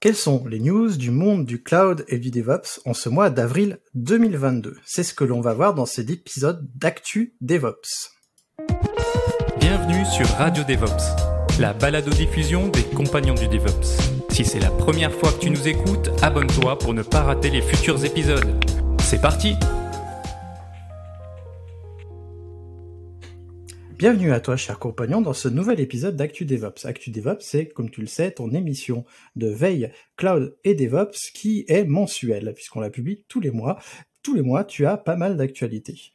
Quelles sont les news du monde du cloud et du DevOps en ce mois d'avril 2022 C'est ce que l'on va voir dans cet épisode d'Actu DevOps. Bienvenue sur Radio DevOps, la balado-diffusion des compagnons du DevOps. Si c'est la première fois que tu nous écoutes, abonne-toi pour ne pas rater les futurs épisodes. C'est parti Bienvenue à toi, cher compagnon, dans ce nouvel épisode d'Actu DevOps. Actu DevOps, c'est, comme tu le sais, ton émission de veille cloud et DevOps qui est mensuelle, puisqu'on la publie tous les mois. Tous les mois, tu as pas mal d'actualités.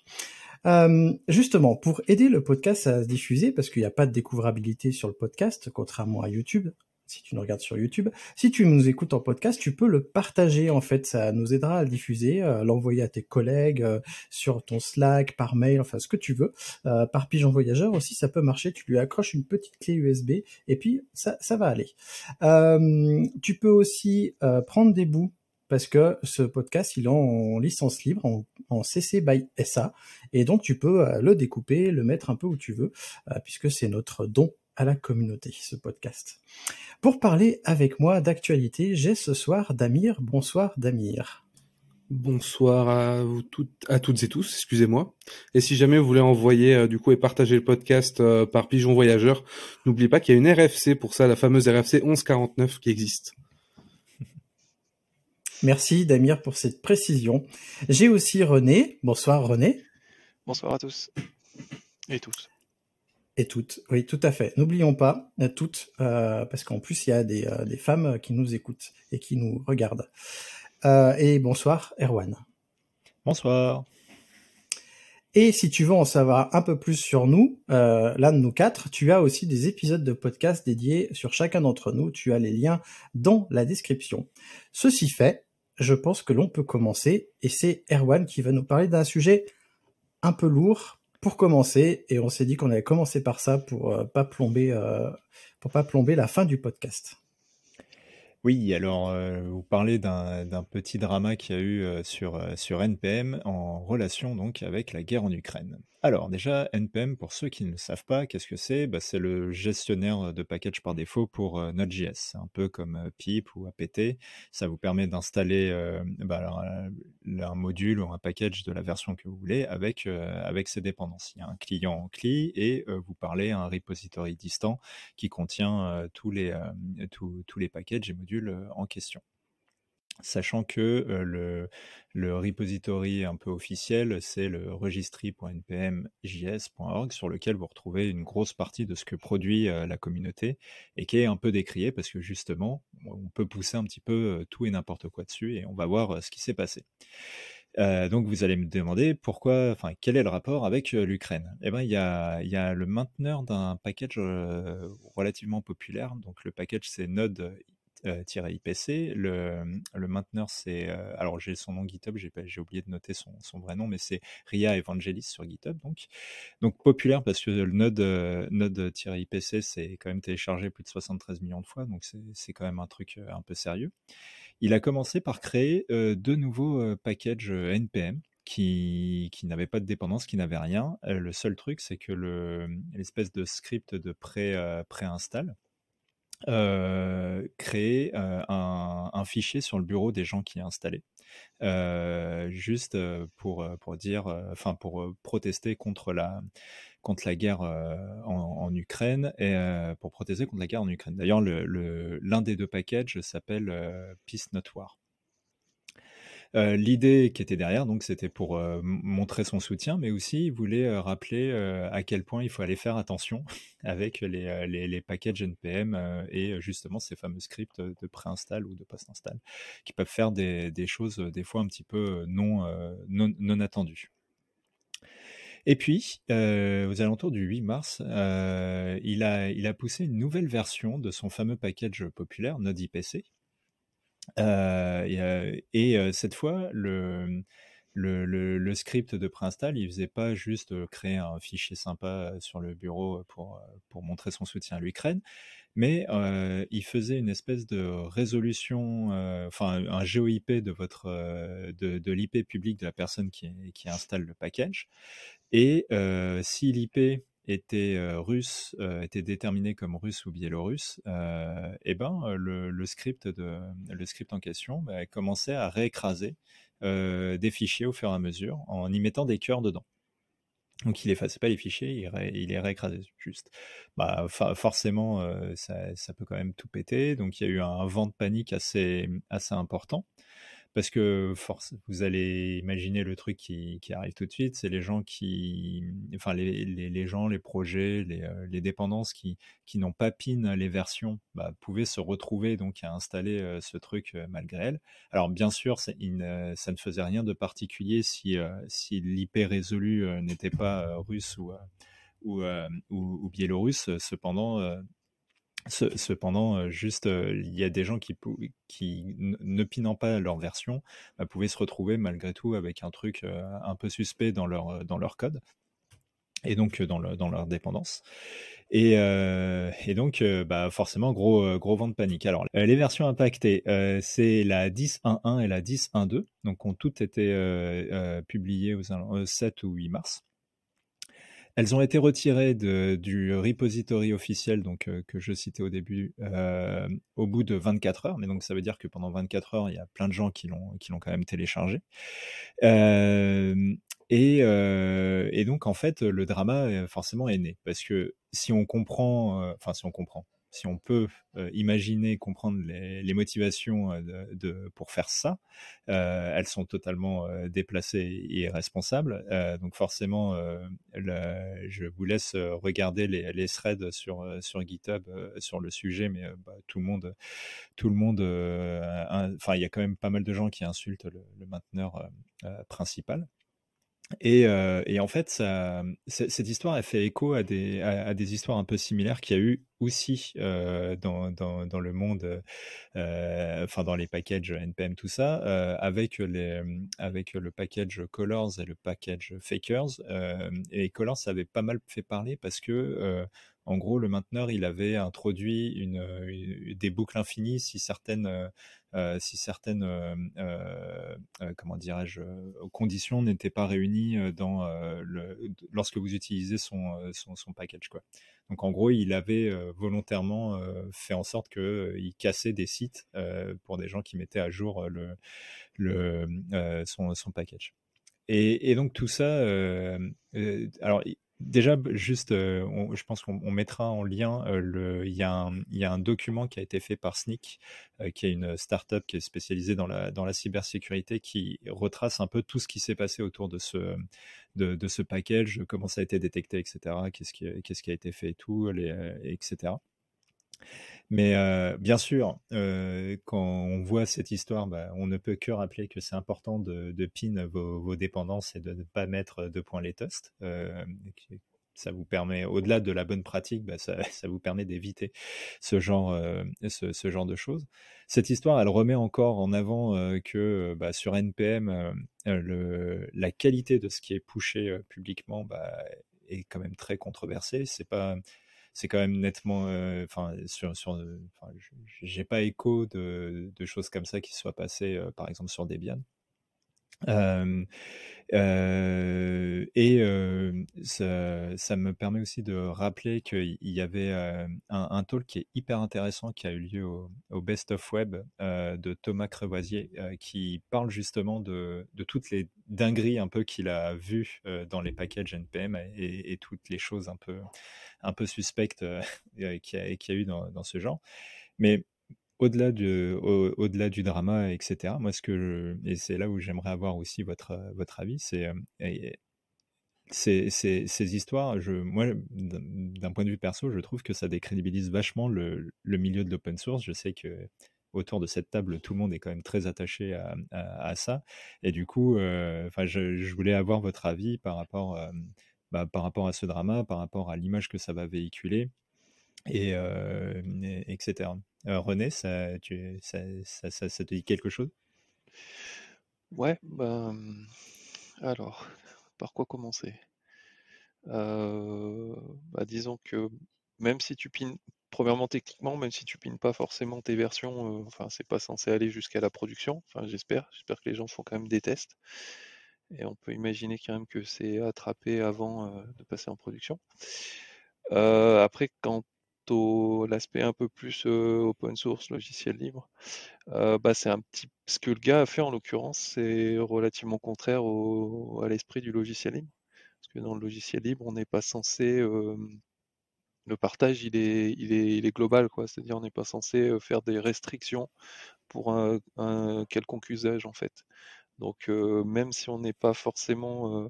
Euh, justement, pour aider le podcast à se diffuser, parce qu'il n'y a pas de découvrabilité sur le podcast, contrairement à YouTube, si tu nous regardes sur YouTube. Si tu nous écoutes en podcast, tu peux le partager. En fait, ça nous aidera à le diffuser, à l'envoyer à tes collègues euh, sur ton Slack, par mail, enfin ce que tu veux. Euh, par pigeon voyageur aussi, ça peut marcher. Tu lui accroches une petite clé USB et puis ça, va aller. Euh, tu peux aussi prendre des bouts parce que ce podcast, il est en licence libre, en, CC by SA, et donc tu peux le découper, le mettre un peu où tu veux, puisque c'est notre don à la communauté, ce podcast. Pour parler avec moi d'actualité, j'ai ce soir Damir. Bonsoir Damir. Bonsoir à vous toutes, à toutes et tous, excusez-moi. Et si jamais vous voulez envoyer euh, du coup et partager le podcast euh, par Pigeon Voyageur, n'oubliez pas qu'il y a une RFC pour ça, la fameuse RFC 1149 qui existe. Merci Damir pour cette précision. J'ai aussi René. Bonsoir René. Bonsoir à tous et tous. Et toutes, oui, tout à fait. N'oublions pas, euh, toutes, euh, parce qu'en plus, il y a des, euh, des, femmes qui nous écoutent et qui nous regardent. Euh, et bonsoir, Erwan. Bonsoir. Et si tu veux en savoir un peu plus sur nous, euh, l'un de nous quatre, tu as aussi des épisodes de podcast dédiés sur chacun d'entre nous. Tu as les liens dans la description. Ceci fait, je pense que l'on peut commencer, et c'est Erwan qui va nous parler d'un sujet un peu lourd, pour commencer, et on s'est dit qu'on allait commencer par ça pour euh, pas plomber, euh, pour pas plomber la fin du podcast. Oui, alors euh, vous parlez d'un petit drama qu'il y a eu euh, sur, sur NPM en relation donc avec la guerre en Ukraine. Alors déjà, NPM, pour ceux qui ne savent pas, qu'est-ce que c'est? Bah, C'est le gestionnaire de package par défaut pour Node.js. C'est un peu comme pip ou apt. Ça vous permet d'installer bah, un module ou un package de la version que vous voulez avec, avec ses dépendances. Il y a un client CLI et vous parlez à un repository distant qui contient tous, les, tous les packages et modules en question. Sachant que le, repository un peu officiel, c'est le registry.npm.js.org sur lequel vous retrouvez une grosse partie de ce que produit la communauté et qui est un peu décrié parce que justement, on peut pousser un petit peu tout et n'importe quoi dessus et on va voir ce qui s'est passé. Donc vous allez me demander pourquoi, enfin quel est le rapport avec l'Ukraine? Eh ben il y a, y a, le mainteneur d'un package relativement populaire. Donc le package c'est Node IPC. Le, le mainteneur, c'est. alors, j'ai son nom GitHub, j'ai oublié de noter son, son vrai nom, mais c'est Ria Evangelis sur GitHub. Donc, donc populaire parce que le node, node-IPC, c'est quand même téléchargé plus de 73 millions de fois, donc c'est quand même un truc un peu sérieux. Il a commencé par créer deux nouveaux packages NPM qui, qui n'avaient pas de dépendance, qui n'avaient rien. le seul truc, c'est que l'espèce de script de pré-install, euh, créer euh, un, fichier sur le bureau des gens qui est installé, euh, juste pour, pour dire, enfin pour protester contre la, contre la guerre en, Ukraine et pour protester contre la guerre en Ukraine. D'ailleurs, l'un le, des deux packages s'appelle Peace Not War. Euh, l'idée qui était derrière, donc, c'était pour euh, montrer son soutien, mais aussi il voulait euh, rappeler à quel point il faut aller faire attention avec les, les, packages NPM et justement ces fameux scripts de pré-install ou de post-install qui peuvent faire des, choses des fois un petit peu non, non, non attendues. Et puis, aux alentours du 8 mars, il, a, il a poussé une nouvelle version de son fameux package populaire Node.ipc. et, et cette fois, le, script de préinstall, il faisait pas juste créer un fichier sympa sur le bureau pour, montrer son soutien à l'Ukraine, mais il faisait une espèce de résolution, enfin un GeoIP de votre de, l'IP public de la personne qui installe le package. Et si l'IP était russe, était déterminé comme russe ou biélorusse, et eh ben le, le, script de le script en question bah, commençait à réécraser des fichiers au fur et à mesure en y mettant des cœurs dedans. Donc il effaçait pas les fichiers, il, il les réécrasait juste. Bah, forcément, ça, ça, peut quand même tout péter. Donc il y a eu un vent de panique assez, assez important parce que force, vous allez imaginer le truc qui, arrive tout de suite, c'est les gens qui, enfin les, gens, les projets, les, euh, dépendances qui, n'ont pas pin les versions, bah, pouvaient se retrouver donc à installer euh, ce truc euh, malgré elles. Alors bien sûr, ça, ne faisait rien de particulier si, l'IP résolu n'était pas russe ou, biélorusse. Cependant, Cependant, euh, juste, euh, il y a des gens qui, qui ne pinant pas leur version, bah, pouvaient se retrouver malgré tout avec un truc euh, un peu suspect dans leur, dans leur code et donc dans, dans leur dépendance. Et, et donc, bah, forcément, gros, gros vent de panique. Alors, les versions impactées, c'est la 10.1.1 et la 10.1.2, donc ont toutes été publiées aux 7 ou 8 mars. Elles ont été retirées du repository officiel donc euh, que je citais au début euh, au bout de 24 heures. Mais donc ça veut dire que pendant 24 heures, il y a plein de gens qui l'ont quand même téléchargé. Euh, et, et, donc en fait, le drama forcément est né parce que si on comprend, enfin si on comprend, si on peut euh, imaginer, comprendre les, motivations euh, pour faire ça, euh, elles sont totalement déplacées et irresponsables. donc forcément, je vous laisse regarder les, threads sur, GitHub sur le sujet, mais bah, tout le monde, le il y a quand même pas mal de gens qui insultent le mainteneur principal. Et, euh, et, en fait, ça, cette histoire, elle fait écho à des, histoires un peu similaires qu'il y a eu aussi euh, dans, le monde, euh, enfin dans les packages NPM, tout ça, avec, avec le package Colors et le package Fakers. Et Colors avait pas mal fait parler parce que en gros, le mainteneur, il avait introduit une, des boucles infinies si certaines, euh, euh, euh, conditions n'étaient pas réunies lorsque vous utilisez son, package. Donc en gros, il avait volontairement fait en sorte qu'il cassait des sites pour des gens qui mettaient à jour son, package. Et, donc tout ça, alors Déjà, juste, euh, je pense qu'on mettra en lien, euh, le, il, y a un, document qui a été fait par Sneak, euh, qui est une startup qui est spécialisée dans la, cybersécurité, qui retrace un peu tout ce qui s'est passé autour de ce, package, comment ça a été détecté, etc., qu'est-ce qui, a été fait et tout, les, etc. Mais euh, bien sûr, euh, quand on voit cette histoire, bah, on ne peut que rappeler que c'est important de, de pin vos, vos, dépendances et de ne pas mettre de points les toasts. Euh, ça vous permet, au-delà de la bonne pratique, bah, ça, vous permet d'éviter ce ce, ce, genre de choses. Cette histoire, elle remet encore en avant que bah, sur NPM, la qualité de ce qui est pushé publiquement est quand même très controversée. C'est pas c'est quand même nettement, euh, enfin, sur, sur, j'ai pas écho de, de, choses comme ça qui soient passées, euh, par exemple, sur Debian. Euh, euh, et euh, ça, me permet aussi de rappeler qu'il y avait un, talk qui est hyper intéressant qui a eu lieu au, Best of Web de Thomas Crevoisier qui parle justement de, toutes les dingueries un peu qu'il a vues dans les packages NPM et, toutes les choses un peu, un peu suspectes qu'il y, y, a eu dans, dans ce genre. Mais au-delà du, drama, etc. Moi, ce que et c'est là où j'aimerais avoir aussi votre, avis, c'est ces, ces, histoires, moi, d'un point de vue perso, je trouve que ça décrédibilise vachement le, milieu de l'open source. Je sais que autour de cette table, tout le monde est quand même très attaché à, ça. Et du coup, euh, je, voulais avoir votre avis par rapport, euh, bah, par rapport à ce drama, par rapport à l'image que ça va véhiculer, et, etc. René, ça, tu, te dit quelque chose? Ouais, ben, alors, par quoi commencer? Euh, bah, Disons que même si tu pines, premièrement techniquement, même si tu pines pas forcément tes versions, euh, enfin c'est pas censé aller jusqu'à la production, enfin j'espère, j'espère que les gens font quand même des tests. Et on peut imaginer quand même que c'est attrapé avant euh, de passer en production. après, quant au l'aspect un peu plus open source, logiciel libre, bah, c'est un petit ce que le gars a fait en l'occurrence, c'est relativement contraire au, à l'esprit du logiciel libre. Parce que dans le logiciel libre, on n'est pas censé le partage il est, il est, il est global, quoi. C'est-à-dire on n'est pas censé faire des restrictions pour un, un quelconque usage en fait. Donc même si on n'est pas forcément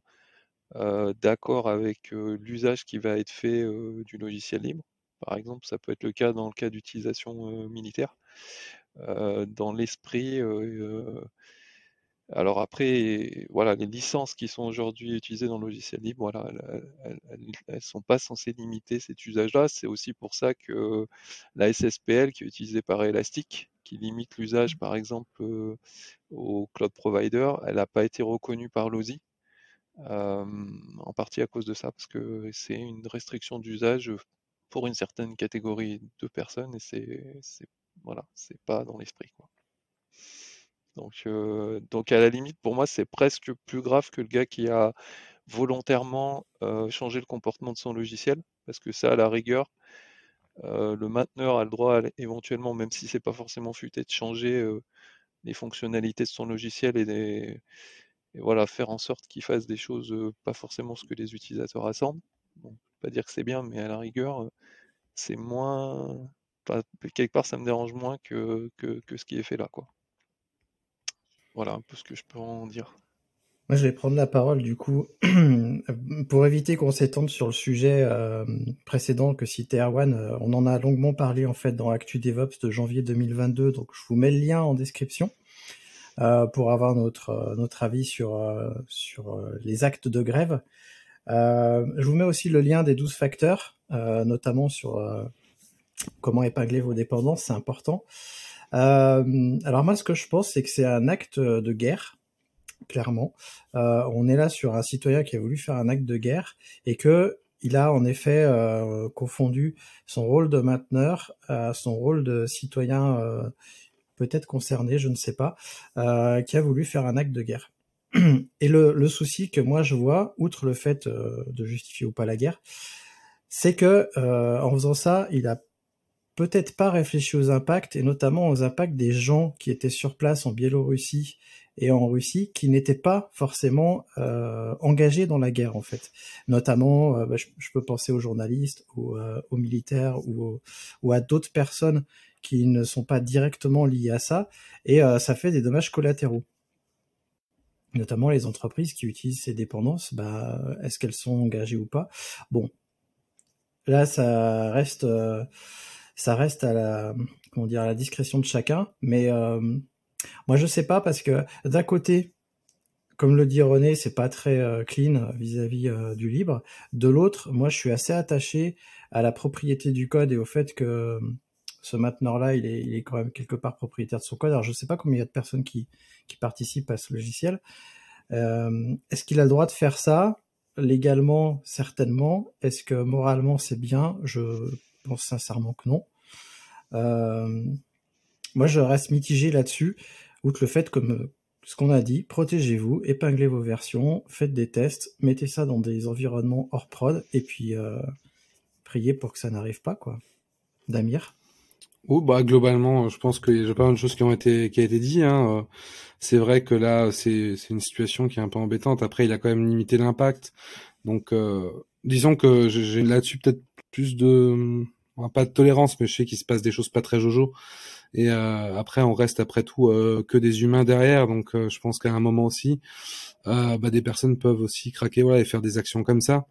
d'accord avec l'usage qui va être fait du logiciel libre, par exemple, ça peut être le cas dans le cas d'utilisation militaire. dans l'esprit, alors après, voilà, les licences qui sont aujourd'hui utilisées dans le logiciel libre, voilà, elles ne sont pas censées limiter cet usage-là. C'est aussi pour ça que la SSPL qui est utilisée par Elastic, qui limite l'usage par exemple au cloud provider, elle n'a pas été reconnue par l'OSI. en partie à cause de ça, parce que c'est une restriction d'usage pour une certaine catégorie de personnes et c'est voilà, c'est pas dans l'esprit quoi. Donc, euh, donc à la limite, pour moi, c'est presque plus grave que le gars qui a volontairement euh, changé le comportement de son logiciel, parce que ça, à la rigueur, euh, le mainteneur a le droit, éventuellement, même si c'est pas forcément futé, de changer les fonctionnalités de son logiciel et, voilà, faire en sorte qu'il fasse des choses pas forcément ce que les utilisateurs attendent. Bon, pas dire que c'est bien, mais à la rigueur, c'est moins, quelque part, ça me dérange moins que, que, ce qui est fait là, quoi. Voilà un peu ce que je peux en dire. Moi, je vais prendre la parole du coup pour éviter qu'on s'étende sur le sujet euh, précédent que citait Erwan. Euh, on en a longuement parlé en fait dans Actu DevOps de janvier 2022, donc je vous mets le lien en description euh, pour avoir notre notre avis sur sur les actes de grève. Je vous mets aussi le lien des 12 facteurs, notamment sur comment épingler vos dépendances, c'est important. Euh, alors moi, ce que je pense, c'est que c'est un acte de guerre, clairement. Euh, on est là sur un citoyen qui a voulu faire un acte de guerre et que il a en effet euh, confondu son rôle de mainteneur à son rôle de citoyen peut-être concerné, je ne sais pas, qui a voulu faire un acte de guerre. Et le, le, souci que moi je vois, outre le fait de justifier ou pas la guerre, c'est que en faisant ça, il a peut-être pas réfléchi aux impacts, et notamment aux impacts des gens qui étaient sur place en Biélorussie et en Russie, qui n'étaient pas forcément euh, engagés dans la guerre, en fait. Notamment, euh, bah, je, peux penser aux journalistes, ou euh, aux militaires, ou, ou à d'autres personnes qui ne sont pas directement liées à ça, et ça fait des dommages collatéraux notamment les entreprises qui utilisent ces dépendances, bah, est-ce qu'elles sont engagées ou pas? Bon, là, ça reste, ça reste à la, comment dire, à la discrétion de chacun. Mais euh, moi, je sais pas parce que d'un côté, comme le dit René, c'est pas très euh, clean vis-à-vis euh, du libre. De l'autre, moi, je suis assez attaché à la propriété du code et au fait que ce mainteneur-là, il est, quand même quelque part propriétaire de son code. Alors, je sais pas combien il y a de personnes qui, participent à ce logiciel. Est-ce qu'il a le droit de faire ça? Légalement, certainement. Est-ce que moralement, c'est bien? Je pense sincèrement que non. Euh, moi, je reste mitigé là-dessus, outre le fait, comme euh, ce qu'on a dit, protégez-vous, épinglez vos versions, faites des tests, mettez ça dans des environnements hors prod, et puis euh, priez pour que ça n'arrive pas, quoi. Damir? Oh bah globalement, je pense qu'il y a pas mal de choses qui ont été qui a été dit. Hein. C'est vrai que là, c'est une situation qui est un peu embêtante. Après, il a quand même limité l'impact. Donc, disons que j'ai là-dessus peut-être plus de pas de tolérance, mais je sais qu'il se passe des choses pas très jojo. Et euh, après, on reste après tout euh, que des humains derrière, donc euh, je pense qu'à un moment aussi, bah, des personnes peuvent aussi craquer, voilà, et faire des actions comme ça.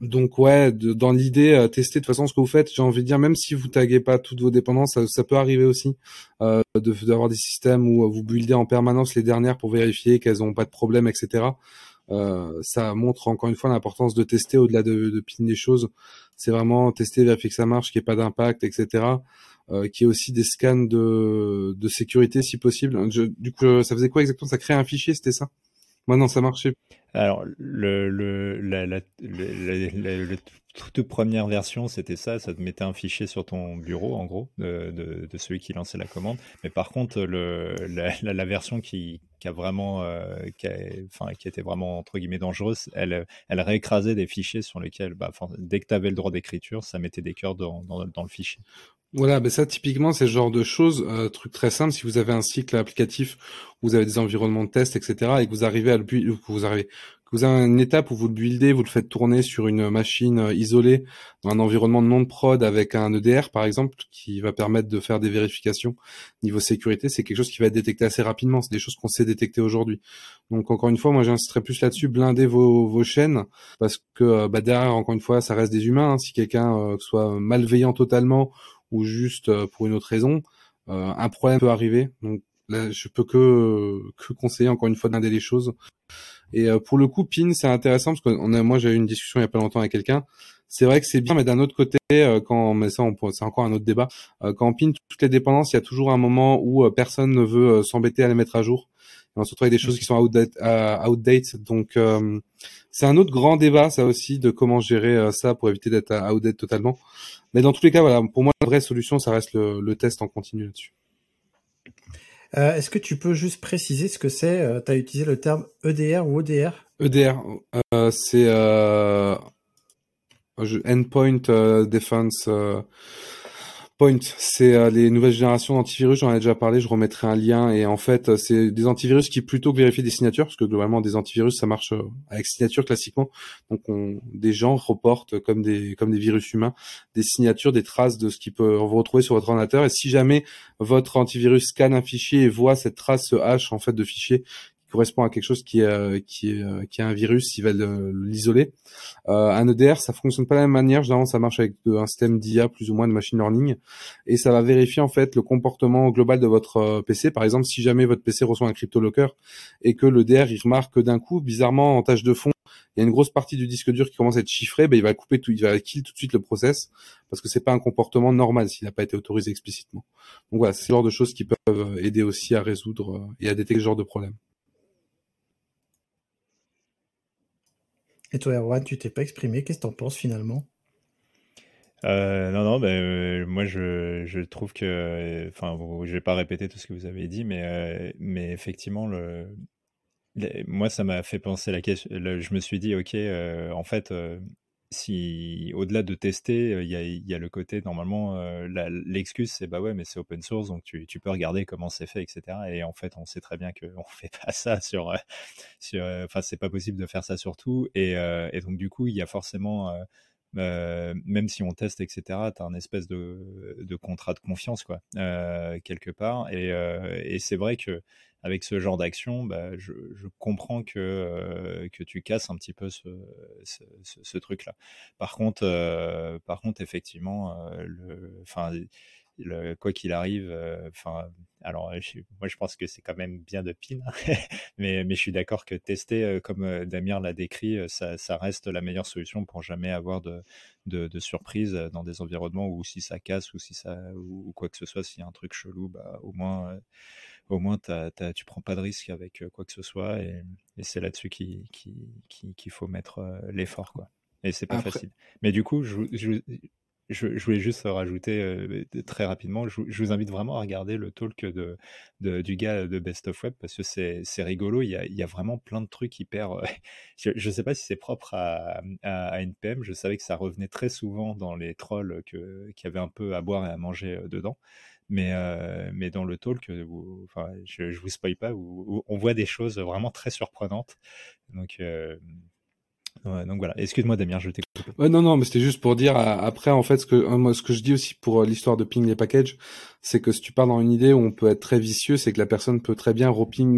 Donc ouais, dans l'idée, tester de façon ce que vous faites. J'ai envie de dire, même si vous taguez pas toutes vos dépendances, ça, peut arriver aussi d'avoir des systèmes où vous buildez en permanence les dernières pour vérifier qu'elles n'ont pas de problème, etc. Euh, ça montre encore une fois l'importance de tester au-delà de, de piner les choses. C'est vraiment tester, vérifier que ça marche, qu'il n'y ait pas d'impact, etc. Euh, qu'il y ait aussi des scans de, de sécurité si possible. du coup, ça faisait quoi exactement? Ça crée un fichier, c'était ça? Moi non, ça marchait. Alors, le, la, toute première version, c'était ça, ça te mettait un fichier sur ton bureau, en gros, de, celui qui lançait la commande. Mais par contre, la, version qui, a vraiment, euh, qui, était vraiment entre guillemets dangereuse, elle, elle réécrasait des fichiers sur lesquels, bah, dès que tu avais le droit d'écriture, ça mettait des cœurs dans le fichier. Voilà, ben ça typiquement c'est le genre de choses, euh, truc très simple. Si vous avez un cycle applicatif, vous avez des environnements de test, etc., et que vous arrivez à le que vous arrivez, que vous avez une étape où vous le buildez, vous le faites tourner sur une machine euh, isolée dans un environnement non de prod avec un EDR par exemple, qui va permettre de faire des vérifications niveau sécurité, c'est quelque chose qui va être détecté assez rapidement. C'est des choses qu'on sait détecter aujourd'hui. Donc encore une fois, moi j'insisterai plus là-dessus, blindez vos, vos chaînes parce que euh, bah, derrière encore une fois, ça reste des humains. Hein. Si quelqu'un euh, soit malveillant totalement ou juste euh, pour une autre raison, euh, un problème peut arriver. Donc là, je peux que que conseiller encore une fois d'inder les choses. Et euh, pour le coup, PIN, c'est intéressant parce que moi j'ai eu une discussion il y a pas longtemps avec quelqu'un. C'est vrai que c'est bien, mais d'un autre côté, quand mais ça, c'est encore un autre débat. quand on pin toutes les dépendances, il y a toujours un moment où personne ne veut s'embêter à les mettre à jour. Et on se retrouve avec des choses qui sont outdate. outdate donc c'est un autre grand débat, ça aussi, de comment gérer ça pour éviter d'être outdate totalement. Mais dans tous les cas, voilà, pour moi, la vraie solution, ça reste le, test en continu là-dessus. Euh, est-ce que tu peux juste préciser ce que c'est euh, Tu as utilisé le terme EDR ou ODR EDR, euh, c'est Endpoint Defense Point, c'est euh, les nouvelles générations d'antivirus, j'en ai déjà parlé, je remettrai un lien, et en fait, euh, c'est des antivirus qui, plutôt que vérifier des signatures, parce que globalement, des antivirus, ça marche euh, avec signature classiquement, donc on, des gens reportent, comme des, comme des virus humains, des signatures, des traces de ce qui peut vous retrouver sur votre ordinateur, et si jamais votre antivirus scanne un fichier et voit cette trace, ce hash, en fait, de fichier correspond à quelque chose qui est qui est euh, qui un virus, il va l'isoler. Euh, un EDR, ça fonctionne pas de la même manière. Généralement, ça marche avec un système d'IA plus ou moins de machine learning, et ça va vérifier en fait le comportement global de votre euh, PC. Par exemple, si jamais votre PC reçoit un crypto-locker et que l'EDR il remarque que d'un coup, bizarrement en tâche de fond, il y a une grosse partie du disque dur qui commence à être chiffrée, ben il va couper tout, il va kill tout de suite le process parce que c'est pas un comportement normal s'il n'a pas été autorisé explicitement. Donc voilà, c'est le genre de choses qui peuvent aider aussi à résoudre et à détecter ce genre de problème. Et toi, Erwan, tu t'es pas exprimé. Qu'est-ce que t'en penses finalement? Euh, non, non, ben, euh, moi je, trouve que, enfin, je vais pas répéter tout ce que vous avez dit, mais, euh, mais effectivement, moi ça m'a fait penser la question. je me suis dit, ok, en fait, si au-delà de tester, il y a, le côté normalement l'excuse c'est bah ouais mais c'est open source donc tu, peux regarder comment c'est fait etc. Et en fait on sait très bien qu'on fait pas ça sur sur enfin c'est pas possible de faire ça sur tout et, donc du coup il y a forcément même si on teste, etc., tu as un espèce de, contrat de confiance, quoi, euh, quelque part. Et c'est vrai que avec ce genre d'action, bah, je, comprends que, euh, que tu casses un petit peu ce, truc-là. Par contre, euh, par contre, effectivement, euh, quoi qu'il arrive, alors moi je pense que c'est quand même bien de pin, mais, je suis d'accord que tester, comme Damien l'a décrit, ça, reste la meilleure solution pour jamais avoir de, de, surprise dans des environnements où si ça casse ou si quoi que ce soit, s'il y a un truc chelou, bah, au moins au moins tu tu prends pas de risque avec quoi que ce soit et, c'est là-dessus qu'il qui, faut mettre l'effort quoi. Et c'est pas facile. Mais du coup, je, je, je, voulais juste rajouter très rapidement, je, vous invite vraiment à regarder le talk de, du gars de Best of Web parce que c'est rigolo, il y, a, il y, a, vraiment plein de trucs hyper... je ne sais pas si c'est propre à, à, NPM, je savais que ça revenait très souvent dans les trolls que, qui avaient un peu à boire et à manger dedans. Mais, euh, mais dans le talk, euh, enfin, je, ne vous spoil pas, où, on voit des choses vraiment très surprenantes. Donc, euh, donc voilà. Excuse-moi Damien, je t'écoute. Ouais, non, non, mais c'était juste pour dire après en fait ce que moi ce que je dis aussi pour l'histoire de ping les packages, c'est que si tu pars dans une idée où on peut être très vicieux, c'est que la personne peut très bien reping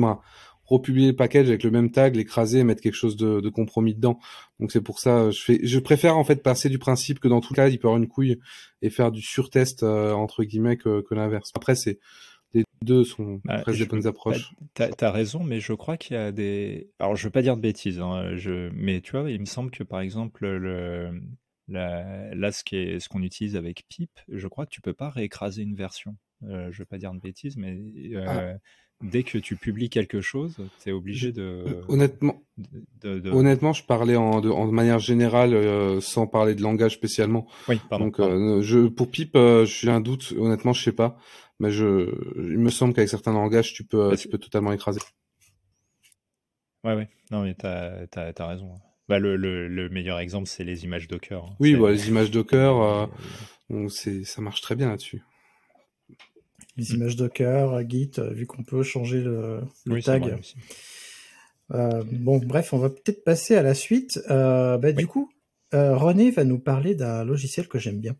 republier le package avec le même tag, l'écraser et mettre quelque chose de, de compromis dedans. Donc c'est pour ça, je fais, je préfère en fait passer du principe que dans tout cas, il peut avoir une couille et faire du surtest euh, entre guillemets que, que l'inverse. Après c'est les deux sont Bah, presque je- des bonnes bah, approches. T'as as raison, mais je crois qu'il y a des. Alors, je veux pas dire de bêtises, hein, je... mais tu vois, il me semble que par exemple, le... la- là, ce qu'on utilise avec Pip, je crois que tu peux pas réécraser une version. Euh, je veux pas dire de bêtises, mais euh, dès que tu publies quelque chose, tu es obligé de. Honnêtement, de- de- de- honnêtement, je parlais en, de, en manière générale, euh, sans parler de langage spécialement. Oui, pardon. Donc, pardon. euh, je, pour Pip, euh, j'ai un doute. Honnêtement, je sais pas, mais je, il me semble qu'avec certains langages, tu peux, tu peux totalement écraser. Ouais, ouais. Non, mais t'as as, raison. Bah, le, le, le meilleur exemple, c'est les images Docker. hein. Oui, bah, les images Docker, donc ça marche très bien là-dessus. Les images Docker, Git, euh, vu qu'on peut changer le, le Oui, c'est tag. Euh, bon, bref, on va peut-être passer à la suite. Euh, bah, Du coup, euh, René va nous parler d'un logiciel que j'aime bien.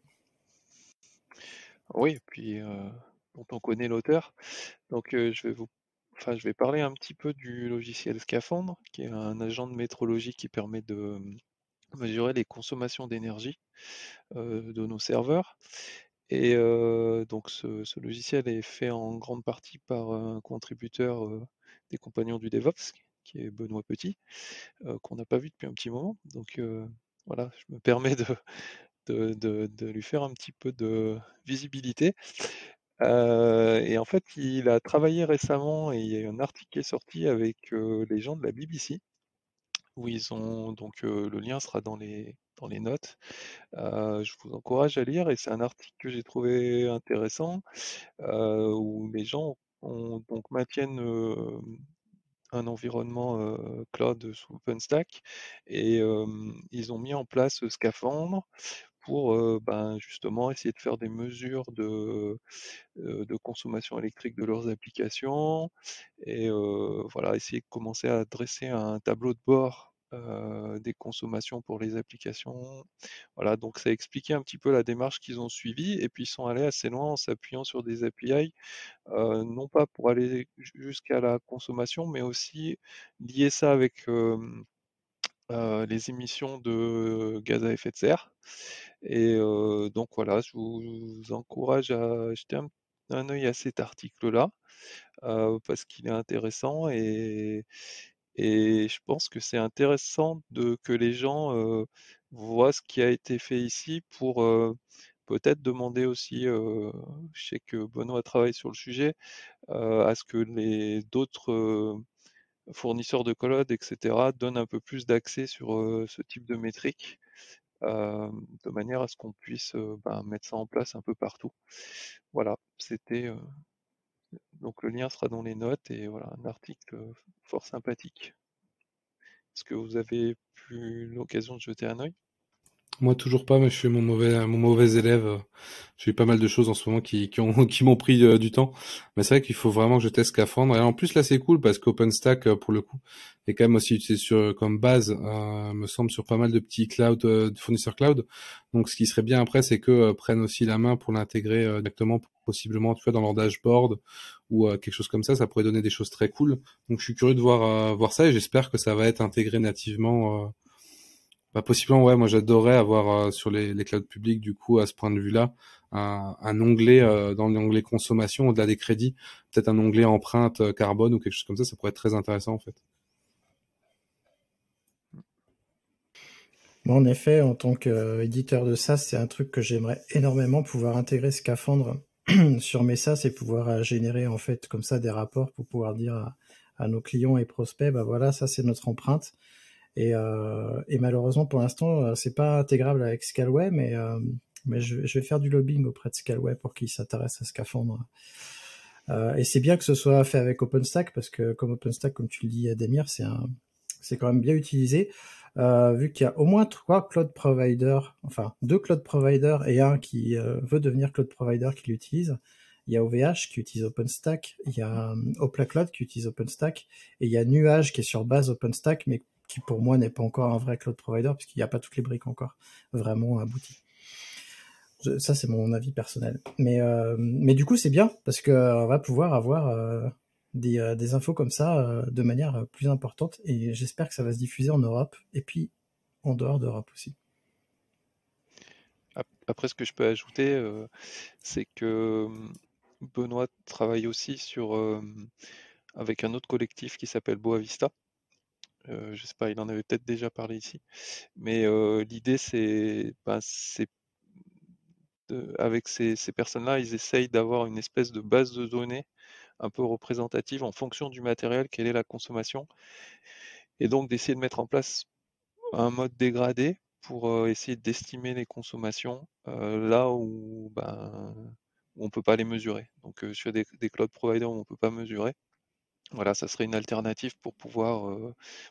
Oui, et puis euh, dont on connaît l'auteur. Donc euh, je vais vous, enfin je vais parler un petit peu du logiciel Scaphandre, qui est un agent de métrologie qui permet de mesurer les consommations d'énergie euh, de nos serveurs. Et donc ce, logiciel est fait en grande partie par un contributeur des compagnons du DevOps, qui est Benoît Petit, qu'on n'a pas vu depuis un petit moment. Donc voilà, je me permets de, de, lui faire un petit peu de visibilité. Et en fait, il a travaillé récemment et il y a eu un article qui est sorti avec les gens de la BBC, où ils ont donc euh, le lien sera dans les dans les notes. Euh, je vous encourage à lire et c'est un article que j'ai trouvé intéressant euh, où les gens ont, donc maintiennent un environnement cloud sous OpenStack et ils ont mis en place Scaphandre pour ben, justement essayer de faire des mesures de, de consommation électrique de leurs applications et voilà essayer de commencer à dresser un tableau de bord euh, des consommations pour les applications. Voilà, donc ça expliquait un petit peu la démarche qu'ils ont suivie et puis ils sont allés assez loin en s'appuyant sur des API, euh, non pas pour aller ju- jusqu'à la consommation, mais aussi lier ça avec euh, les émissions de gaz à effet de serre. Et donc voilà, je vous, encourage à jeter un, un œil à cet article-là parce qu'il est intéressant et, et je pense que c'est intéressant de, que les gens voient ce qui a été fait ici pour peut-être demander aussi, je sais que Benoît travaille sur le sujet, à ce que les d'autres fournisseurs de cloud, etc., donnent un peu plus d'accès sur ce type de métriques, euh, de manière à ce qu'on puisse ben, mettre ça en place un peu partout. Voilà, c'était donc le lien sera dans les notes et voilà un article euh, fort sympathique. Est-ce que vous avez eu l'occasion de jeter un œil? Moi, toujours pas, mais je suis mon mauvais, mon mauvais élève. J'ai eu pas mal de choses en ce moment qui, qui ont, qui m'ont pris euh, du temps. Mais c'est vrai qu'il faut vraiment que je teste Scaphandre. Et en plus, là, c'est cool parce qu'OpenStack, euh, pour le coup, est quand même aussi utilisé sur, comme base, euh, me semble, sur pas mal de petits cloud, euh, fournisseurs cloud. Donc, ce qui serait bien après, c'est que prennent aussi la main pour l'intégrer directement, possiblement, tu vois, dans leur dashboard ou quelque chose comme ça. Ça pourrait donner des choses très cool. Donc, je suis curieux de voir, voir ça et j'espère que ça va être intégré nativement. Bah, possiblement, ouais, moi j'adorerais avoir euh, sur les, les clouds publics, du coup, à ce point de vue-là, un, un onglet euh, dans l'onglet consommation, au-delà des crédits, peut-être un onglet empreinte euh, carbone ou quelque chose comme ça, ça pourrait être très intéressant en fait. En effet, en tant qu'éditeur de SaaS, c'est un truc que j'aimerais énormément pouvoir intégrer Scaphandre sur mes SaaS et pouvoir générer en fait comme ça des rapports pour pouvoir dire à, à nos clients et prospects, bah voilà, ça c'est notre empreinte. Et, euh, et malheureusement, pour l'instant, euh, c'est pas intégrable avec Scalway, mais, euh, mais je, vais faire du lobbying auprès de Scalway pour qu'ils s'intéressent à Scaphandre. Et c'est bien que ce soit fait avec OpenStack parce que comme OpenStack, comme tu le dis, Ademir, c'est c'est quand même bien utilisé. Vu qu'il y a au moins trois cloud providers, enfin deux cloud providers et un qui veut devenir cloud provider qui l'utilise. Il y a OVH qui utilise OpenStack, il y a euh, Opla Cloud qui utilise OpenStack, et il y a Nuage qui est sur base OpenStack, mais qui pour moi n'est pas encore un vrai cloud provider puisqu'il n'y a pas toutes les briques encore vraiment abouties. Ça c'est mon avis personnel. Mais euh, mais du coup c'est bien parce que euh, va pouvoir avoir euh, des, infos comme ça de manière plus importante et j'espère que ça va se diffuser en Europe et puis en dehors d'Europe aussi. Ap- Après, ce que je peux ajouter, c'est que hum, Benoît travaille aussi sur, avec un autre collectif qui s'appelle Boavista. Euh, je sais pas, il en avait peut-être déjà parlé ici. Mais l'idée, c'est ben, avec ces, ces personnes-là, ils essayent d'avoir une espèce de base de données un peu représentative en fonction du matériel, quelle est la consommation, et donc d'essayer de mettre en place un mode dégradé pour essayer d'estimer les consommations là où, ben, on ne peut pas les mesurer. Donc sur des, cloud providers où on ne peut pas mesurer, voilà, ça serait une alternative pour pouvoir,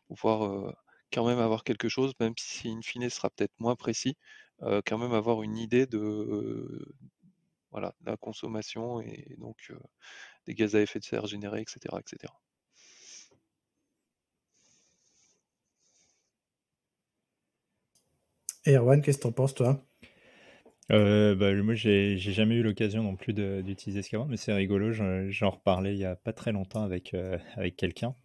pouvoir quand même avoir quelque chose, même si in fine sera peut-être moins précis, quand même avoir une idée de, voilà, la consommation et donc des gaz à effet de serre générés, etc. etc. Et Erwan, qu'est-ce que t'en penses, toi? Euh, bah, moi, j'ai jamais eu l'occasion non plus d'utiliser ce mais c'est rigolo. J'en reparlais il y a pas très longtemps avec, euh, avec quelqu'un.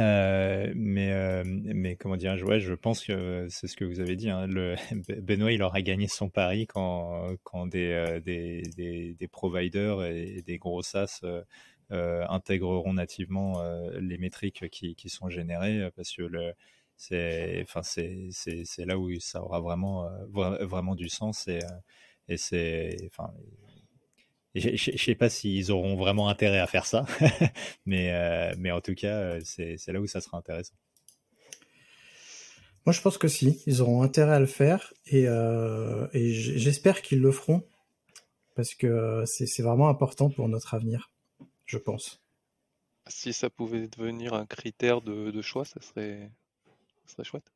Euh, mais, euh, mais comment dire, ouais, je pense que c'est ce que vous avez dit. Hein, Benoît, il aura gagné son pari quand, quand des, des, des, providers et des gros SaaS intégreront nativement les métriques qui, qui sont générées parce que c'est enfin c'est c'est là où ça aura vraiment vraiment du sens et et c'est enfin je ne sais pas s'ils auront vraiment intérêt à faire ça, mais, mais en tout cas, c'est là où ça sera intéressant. Moi, je pense que si, ils auront intérêt à le faire et, et j'espère qu'ils le feront parce que c'est vraiment important pour notre avenir, je pense. Si ça pouvait devenir un critère de, de choix, ça serait, ce serait chouette.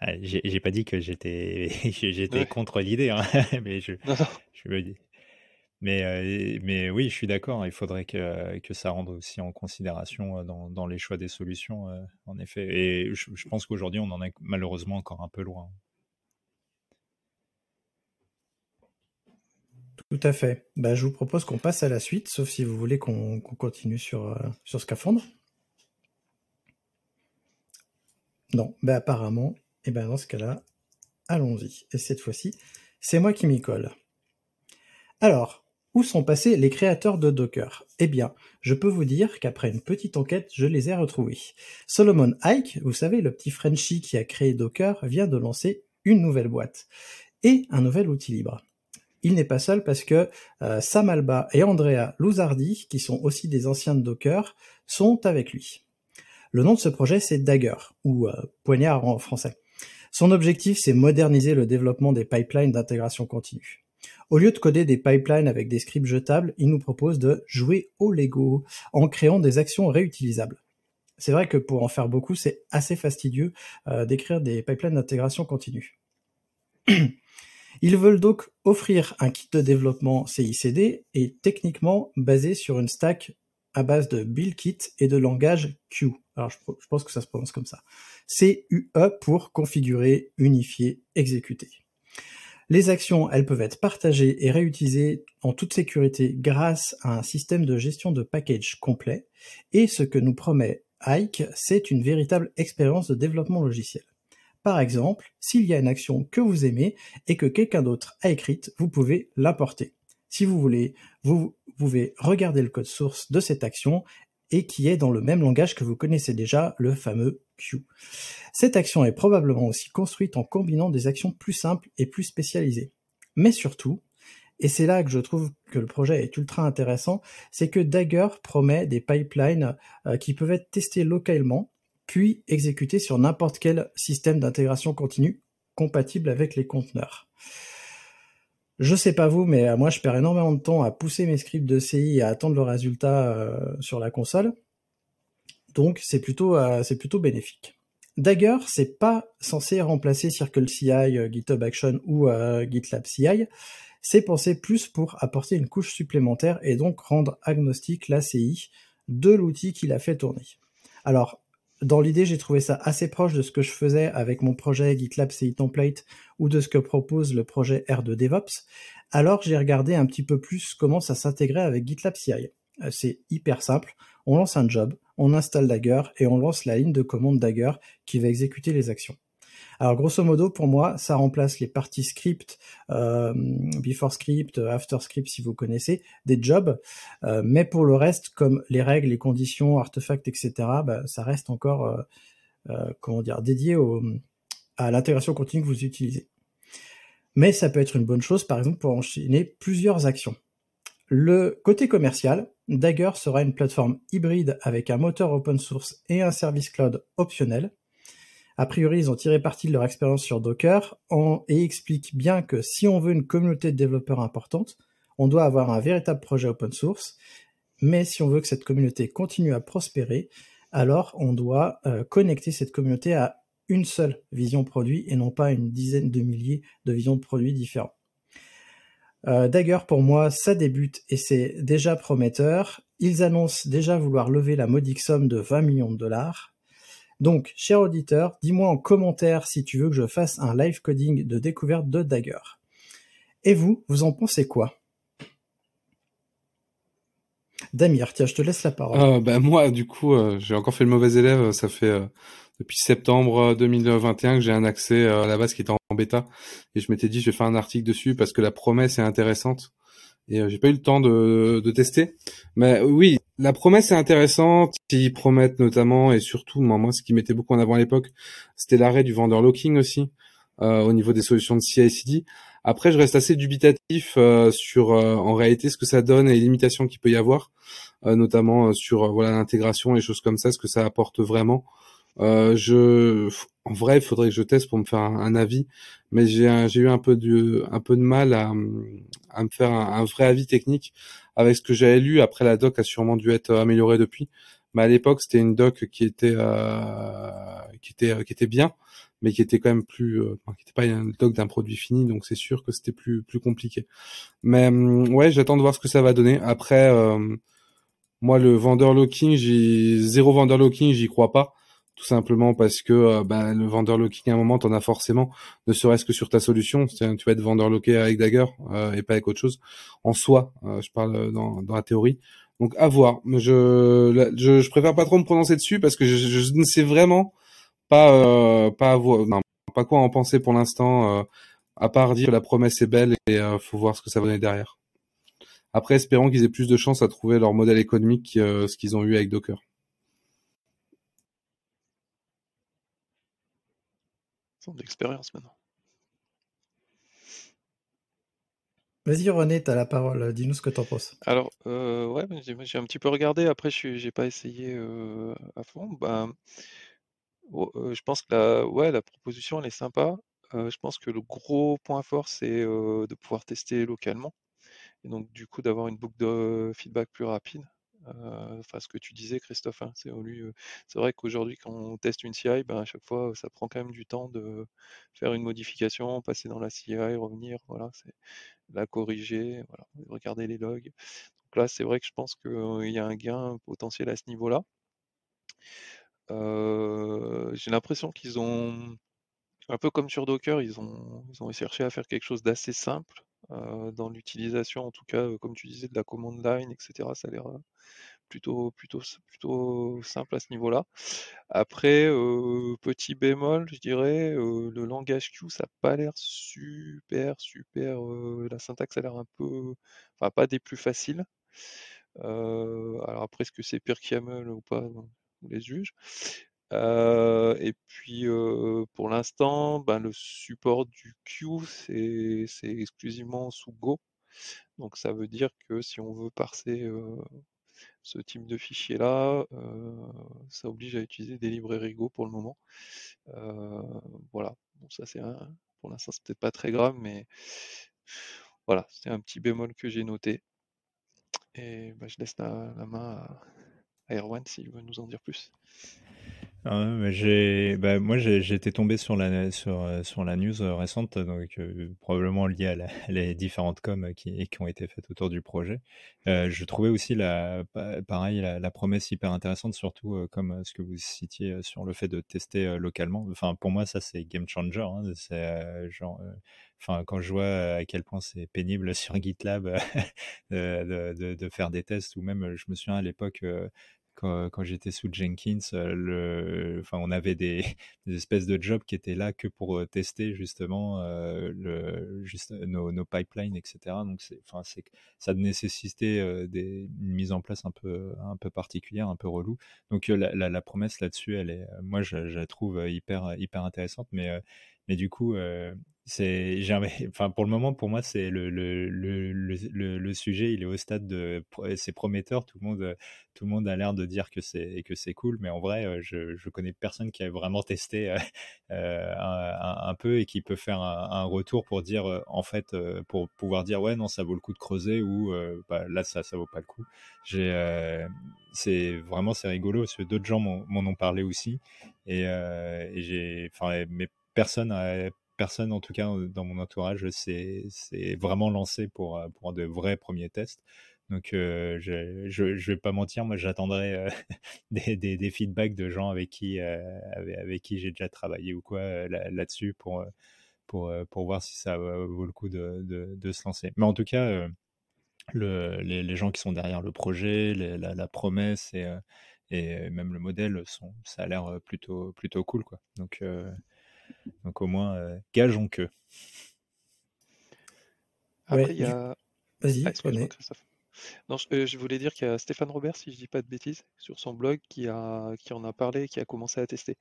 Ah, j'ai pas dit que j'étais j'étais contre l'idée, hein, mais je, je me dis. Mais, euh, mais oui, je suis d'accord. Il faudrait que, que ça rentre aussi en considération euh, dans, dans les choix des solutions, euh, en effet. Et je, je pense qu'aujourd'hui, on en est malheureusement encore un peu loin. Tout à fait. Bah, je vous propose qu'on passe à la suite, sauf si vous voulez qu'on continue sur, sur Scaphandre. Non, bah apparemment, et eh ben dans ce cas-là, allons-y. Et cette fois-ci, c'est moi qui m'y colle. Alors, où sont passés les créateurs de Docker? Eh bien, je peux vous dire qu'après une petite enquête, je les ai retrouvés. Solomon Ike, vous savez, le petit Frenchie qui a créé Docker, vient de lancer une nouvelle boîte et un nouvel outil libre. Il n'est pas seul parce que euh, Sam Alba et Andrea Luzardi, qui sont aussi des anciens de Docker, sont avec lui. Le nom de ce projet, c'est Dagger, ou euh, poignard en français. Son objectif, c'est moderniser le développement des pipelines d'intégration continue. Au lieu de coder des pipelines avec des scripts jetables, il nous propose de jouer au Lego en créant des actions réutilisables. C'est vrai que pour en faire beaucoup, c'est assez fastidieux euh, d'écrire des pipelines d'intégration continue. Ils veulent donc offrir un kit de développement CICD et techniquement basé sur une stack à base de BuildKit et de langage Q. Alors je, pense que ça se prononce comme ça. CUE pour configurer, unifier, exécuter. Les actions, elles peuvent être partagées et réutilisées en toute sécurité grâce à un système de gestion de package complet. Et ce que nous promet Ike, c'est une véritable expérience de développement logiciel. Par exemple, s'il y a une action que vous aimez et que quelqu'un d'autre a écrite, vous pouvez l'importer. Si vous voulez, vous pouvez regarder le code source de cette action et qui est dans le même langage que vous connaissez déjà, le fameux Q. Cette action est probablement aussi construite en combinant des actions plus simples et plus spécialisées. Mais surtout, et c'est là que je trouve que le projet est ultra intéressant, c'est que Dagger promet des pipelines euh, qui peuvent être testés localement, puis exécutés sur n'importe quel système d'intégration continue compatible avec les conteneurs. Je sais pas vous, mais euh, moi je perds énormément de temps à pousser mes scripts de CI et à attendre le résultat euh, sur la console. Donc c'est plutôt, euh, c'est plutôt bénéfique. Dagger, c'est pas censé remplacer CircleCI, GitHub Action ou GitLab CI. C'est pensé plus pour apporter une couche supplémentaire et donc rendre agnostique l'ACI de l'outil qui l'a fait tourner. Alors, dans l'idée, j'ai trouvé ça assez proche de ce que je faisais avec mon projet GitLab CI Template ou de ce que propose le projet R2 DevOps. Alors j'ai regardé un petit peu plus comment ça s'intégrait avec GitLab CI. Euh, c'est hyper simple. On lance un job, on installe Dagger et on lance la ligne de commande Dagger qui va exécuter les actions. Alors grosso modo, pour moi, ça remplace les parties script, euh, before script, after script si vous connaissez, des jobs. Euh, mais pour le reste, comme les règles, les conditions, artefacts, etc., bah, ça reste encore, euh, euh, comment dire, dédié à l'intégration continue que vous utilisez. Mais ça peut être une bonne chose, par exemple, pour enchaîner plusieurs actions. Le côté commercial, Dagger sera une plateforme hybride avec un moteur open source et un service cloud optionnel. A priori, ils ont tiré parti de leur expérience sur Docker et expliquent bien que si on veut une communauté de développeurs importante, on doit avoir un véritable projet open source. Mais si on veut que cette communauté continue à prospérer, alors on doit euh, connecter cette communauté à une seule vision produit et non pas une dizaine de milliers de visions de produits différents. Euh, Dagger, pour moi, ça débute et c'est déjà prometteur. Ils annoncent déjà vouloir lever la modique somme de 20 millions de dollars. Donc, cher auditeur, dis-moi en commentaire si tu veux que je fasse un live coding de découverte de Dagger. Et vous, vous en pensez quoi? Damir, tiens, je te laisse la parole. Euh, moi, du coup, euh, j'ai encore fait le mauvais élève. Ça fait euh, depuis septembre 2021 que j'ai un accès à la base qui était en bêta. Et je m'étais dit, je vais faire un article dessus parce que la promesse est intéressante. Et j'ai pas eu le temps de tester. Mais oui, la promesse est intéressante. Ils promettent notamment, et surtout, moi, ce qui mettait beaucoup en avant à l'époque, c'était l'arrêt du vendor locking aussi, au niveau des solutions de CI/CD. Après, je reste assez dubitatif euh, sur euh, en réalité ce que ça donne et les limitations qu'il peut y avoir, euh, notamment sur l'intégration et choses comme ça, ce que ça apporte vraiment. je, en vrai, il faudrait que je teste pour me faire un, avis, mais j'ai eu un peu de mal à, à me faire un, vrai avis technique avec ce que j'avais lu. Après, la doc a sûrement dû être améliorée depuis, mais à l'époque, c'était une doc qui était qui était qui était bien mais qui était quand même plus, euh, qui n'était pas un doc d'un produit fini, donc c'est sûr que c'était plus plus compliqué. Mais hum, ouais, j'attends de voir ce que ça va donner. Après, euh, moi le vendeur locking, j'ai zéro vendeur locking, j'y crois pas, tout simplement parce que euh, bah, le vendeur locking à un moment t'en as forcément, ne serait-ce que sur ta solution. Tu vas être vendeur locké avec Dagger et pas avec autre chose. En soi, je parle dans, dans la théorie. Donc à voir. Je, je, je préfère pas trop me prononcer dessus parce que je, ne sais vraiment pas euh, pas non, pas quoi en penser pour l'instant, euh, à part dire que la promesse est belle et euh, faut voir ce que ça va donner derrière. Après, espérons qu'ils aient plus de chance à trouver leur modèle économique ce qu'ils ont eu avec Docker. D'expérience maintenant. Vas-y René, tu as la parole, dis-nous ce que tu en penses. Alors, ouais, j'ai un petit peu regardé, après je n'ai pas essayé à fond. Ben, je pense que la ouais, la proposition, elle est sympa. je pense que le gros point fort, c'est, de pouvoir tester localement et donc du coup, d'avoir une boucle de feedback plus rapide. Enfin, ce que tu disais Christophe, hein, c'est c'est vrai qu'aujourd'hui quand on teste une CI, ben, à chaque fois, ça prend quand même du temps de faire une modification, passer dans la CI, revenir, voilà, la corriger, regarder les logs. Donc là, c'est vrai que je pense qu'il y a un gain potentiel à ce niveau-là. Euh, j'ai l'impression qu'ils ont, un peu comme sur Docker, ils ont, ils ont cherché à faire quelque chose d'assez simple euh, dans l'utilisation, en tout cas, euh, comme tu disais, de la command line, etc. Ça a l'air plutôt, plutôt, plutôt simple à ce niveau-là. Après, petit bémol, je dirais, le langage Q, ça n'a pas l'air super, super. la syntaxe a l'air un peu, enfin, pas des plus faciles. alors après, est-ce que c'est pire qu'YAML ou pas les juges. et puis pour l'instant, ben, le support du Q, c'est exclusivement sous Go. Donc ça veut dire que si on veut parser ce type de fichier là, ça oblige à utiliser des librairies Go pour le moment. voilà, bon, ça c'est pour l'instant c'est peut-être pas très grave, mais voilà, c'est un petit bémol que j'ai noté. Et ben, je laisse la, la main à, Erwan s'il veut nous en dire plus. Ah j'ai, bah, moi, été tombé sur la, sur, euh, sur la news euh, récente, donc euh, probablement liée à, les différentes coms qui, qui ont été faites autour du projet. je trouvais aussi la, pareil la, promesse hyper intéressante, surtout comme ce que vous citiez sur le fait de tester localement. Enfin, pour moi, ça c'est game changer. Hein. c'est genre, enfin, quand je vois à quel point c'est pénible sur GitLab de, de, de, faire des tests, ou même, je me souviens à l'époque quand, quand j'étais sous Jenkins, le, enfin, on avait des, espèces de jobs qui étaient là que pour tester justement nos, pipelines, etc. Donc, ça nécessitait des, une mise en place un peu, particulière, un peu relou. Donc, la, promesse là-dessus, moi, je, je, la trouve hyper, hyper intéressante, mais mais du coup, euh, c'est, enfin, pour le moment, pour moi, c'est le, le, le, le, sujet, il est au stade de, c'est prometteur. Tout le monde, tout le monde a l'air de dire que c'est cool, mais en vrai, euh, je, je connais personne qui a vraiment testé euh, euh, un, peu et qui peut faire un, retour pour dire, en fait, pour pouvoir dire ouais, non, ça vaut le coup de creuser ou bah, là, ça, ça vaut pas le coup. C'est vraiment c'est rigolo parce que d'autres gens m'en ont parlé aussi et j'ai, enfin, mais personne a personne, en tout cas dans mon entourage, s'est vraiment lancé pour, euh, pour de vrais premiers tests. Donc, euh, je, je, vais pas mentir, moi, j'attendrai euh, des, feedbacks de gens avec qui, j'ai déjà travaillé ou quoi là-dessus pour, voir si ça vaut le coup de, se lancer. Mais en tout cas, le, les, gens qui sont derrière le projet, la, promesse et, et même le modèle, sont, ça a l'air plutôt, plutôt cool, quoi. Donc, donc au moins, euh, gageons que. Après, il y a. Vas-y, ah, non, euh, je, voulais dire qu'il y a Stéphane Robert, si je dis pas de bêtises, sur son blog qui, a, qui en a parlé, qui a commencé à tester.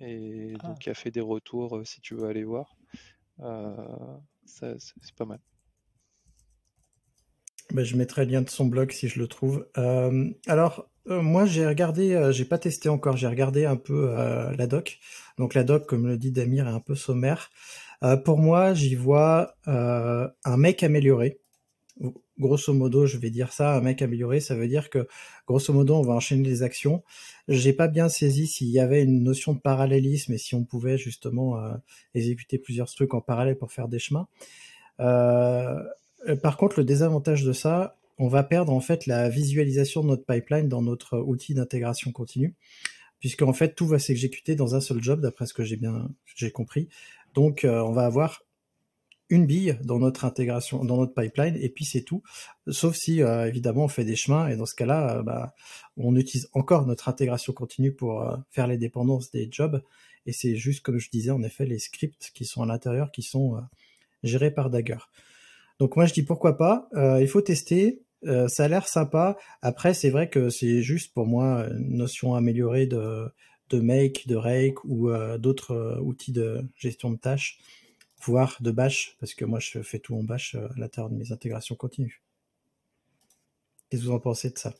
Et donc, ah. qui a fait des retours, euh, si tu veux aller voir. c'est pas mal. Ben, je mettrai le lien de son blog si je le trouve. alors, moi, j'ai regardé, j'ai pas testé encore, j'ai regardé un peu la doc. Donc la doc, comme le dit Damir, est un peu sommaire. Euh, pour moi, j'y vois euh, un mec amélioré. Grosso modo, je vais dire ça, un mec amélioré, ça veut dire que grosso modo, on va enchaîner les actions. J'ai pas bien saisi s'il y avait une notion de parallélisme et si on pouvait justement euh, exécuter plusieurs trucs en parallèle pour faire des chemins. Par contre, le désavantage de ça, on va perdre en fait la visualisation de notre pipeline dans notre outil d'intégration continue puisque en fait tout va s'exécuter dans un seul job, d'après ce que j'ai bien j'ai compris. Donc euh, on va avoir une bille dans notre intégration, dans notre pipeline, et puis c'est tout. Sauf si euh, évidemment on fait des chemins, et dans ce cas-là, euh, bah, on utilise encore notre intégration continue pour faire les dépendances des jobs. Et c'est juste comme je disais, en effet, les scripts qui sont à l'intérieur qui sont gérés par Dagger. Donc moi je dis pourquoi pas. il faut tester. Euh, ça a l'air sympa. Après, c'est vrai que c'est juste pour moi une notion améliorée de, de Make, de Rake ou euh, d'autres euh, outils de gestion de tâches, voire de Bash, parce que moi je fais tout en Bash à l'intérieur de mes intégrations continues. Qu'est-ce que vous en pensez de ça?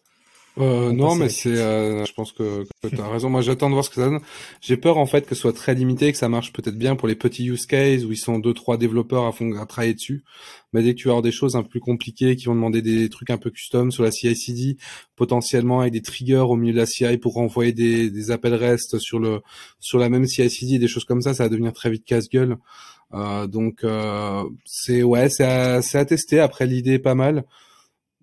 Euh, non, mais c'est, euh, je pense que, que tu as raison. Moi, j'attends de voir ce que ça donne. J'ai peur en fait que ce soit très limité, que ça marche peut-être bien pour les petits use cases où ils sont deux trois développeurs à fond à travailler dessus. Mais dès que tu vas avoir des choses un peu plus compliquées qui vont demander des trucs un peu custom sur la CI/CD, potentiellement avec des triggers au milieu de la CI pour renvoyer des, des appels REST sur le sur la même CI/CD, des choses comme ça, ça va devenir très vite casse-gueule. Euh, donc euh, c'est ouais, c'est à, à tester. Après, l'idée est pas mal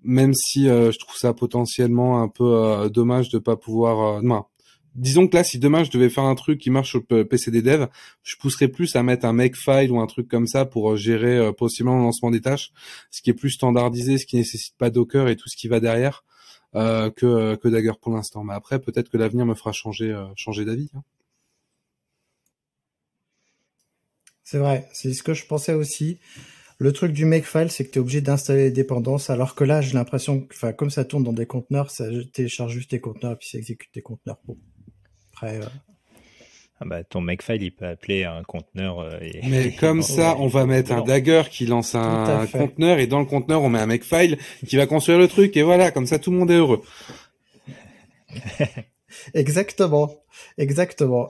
même si euh, je trouve ça potentiellement un peu euh, dommage de pas pouvoir. Euh. Disons que là, si demain je devais faire un truc qui marche sur le PC des je pousserais plus à mettre un makefile ou un truc comme ça pour gérer possiblement le lancement des tâches, ce qui est plus standardisé, ce qui nécessite pas Docker et tout ce qui va derrière, que, que Dagger pour l'instant. Mais après, peut-être que l'avenir me fera changer, changer d'avis. Hein. C'est vrai, c'est ce que je pensais aussi. Le truc du makefile, c'est que tu es obligé d'installer les dépendances, alors que là, j'ai l'impression que, enfin, comme ça tourne dans des conteneurs, ça télécharge juste tes conteneurs et puis ça exécute tes conteneurs. Bon. Après. Euh, ah bah, ton makefile, il peut appeler un conteneur. Euh, Mais comme ça, on va mettre un dagger qui lance un conteneur et dans le conteneur, on met un makefile qui va construire le truc et voilà, comme ça, tout le monde est heureux. Exactement. Exactement.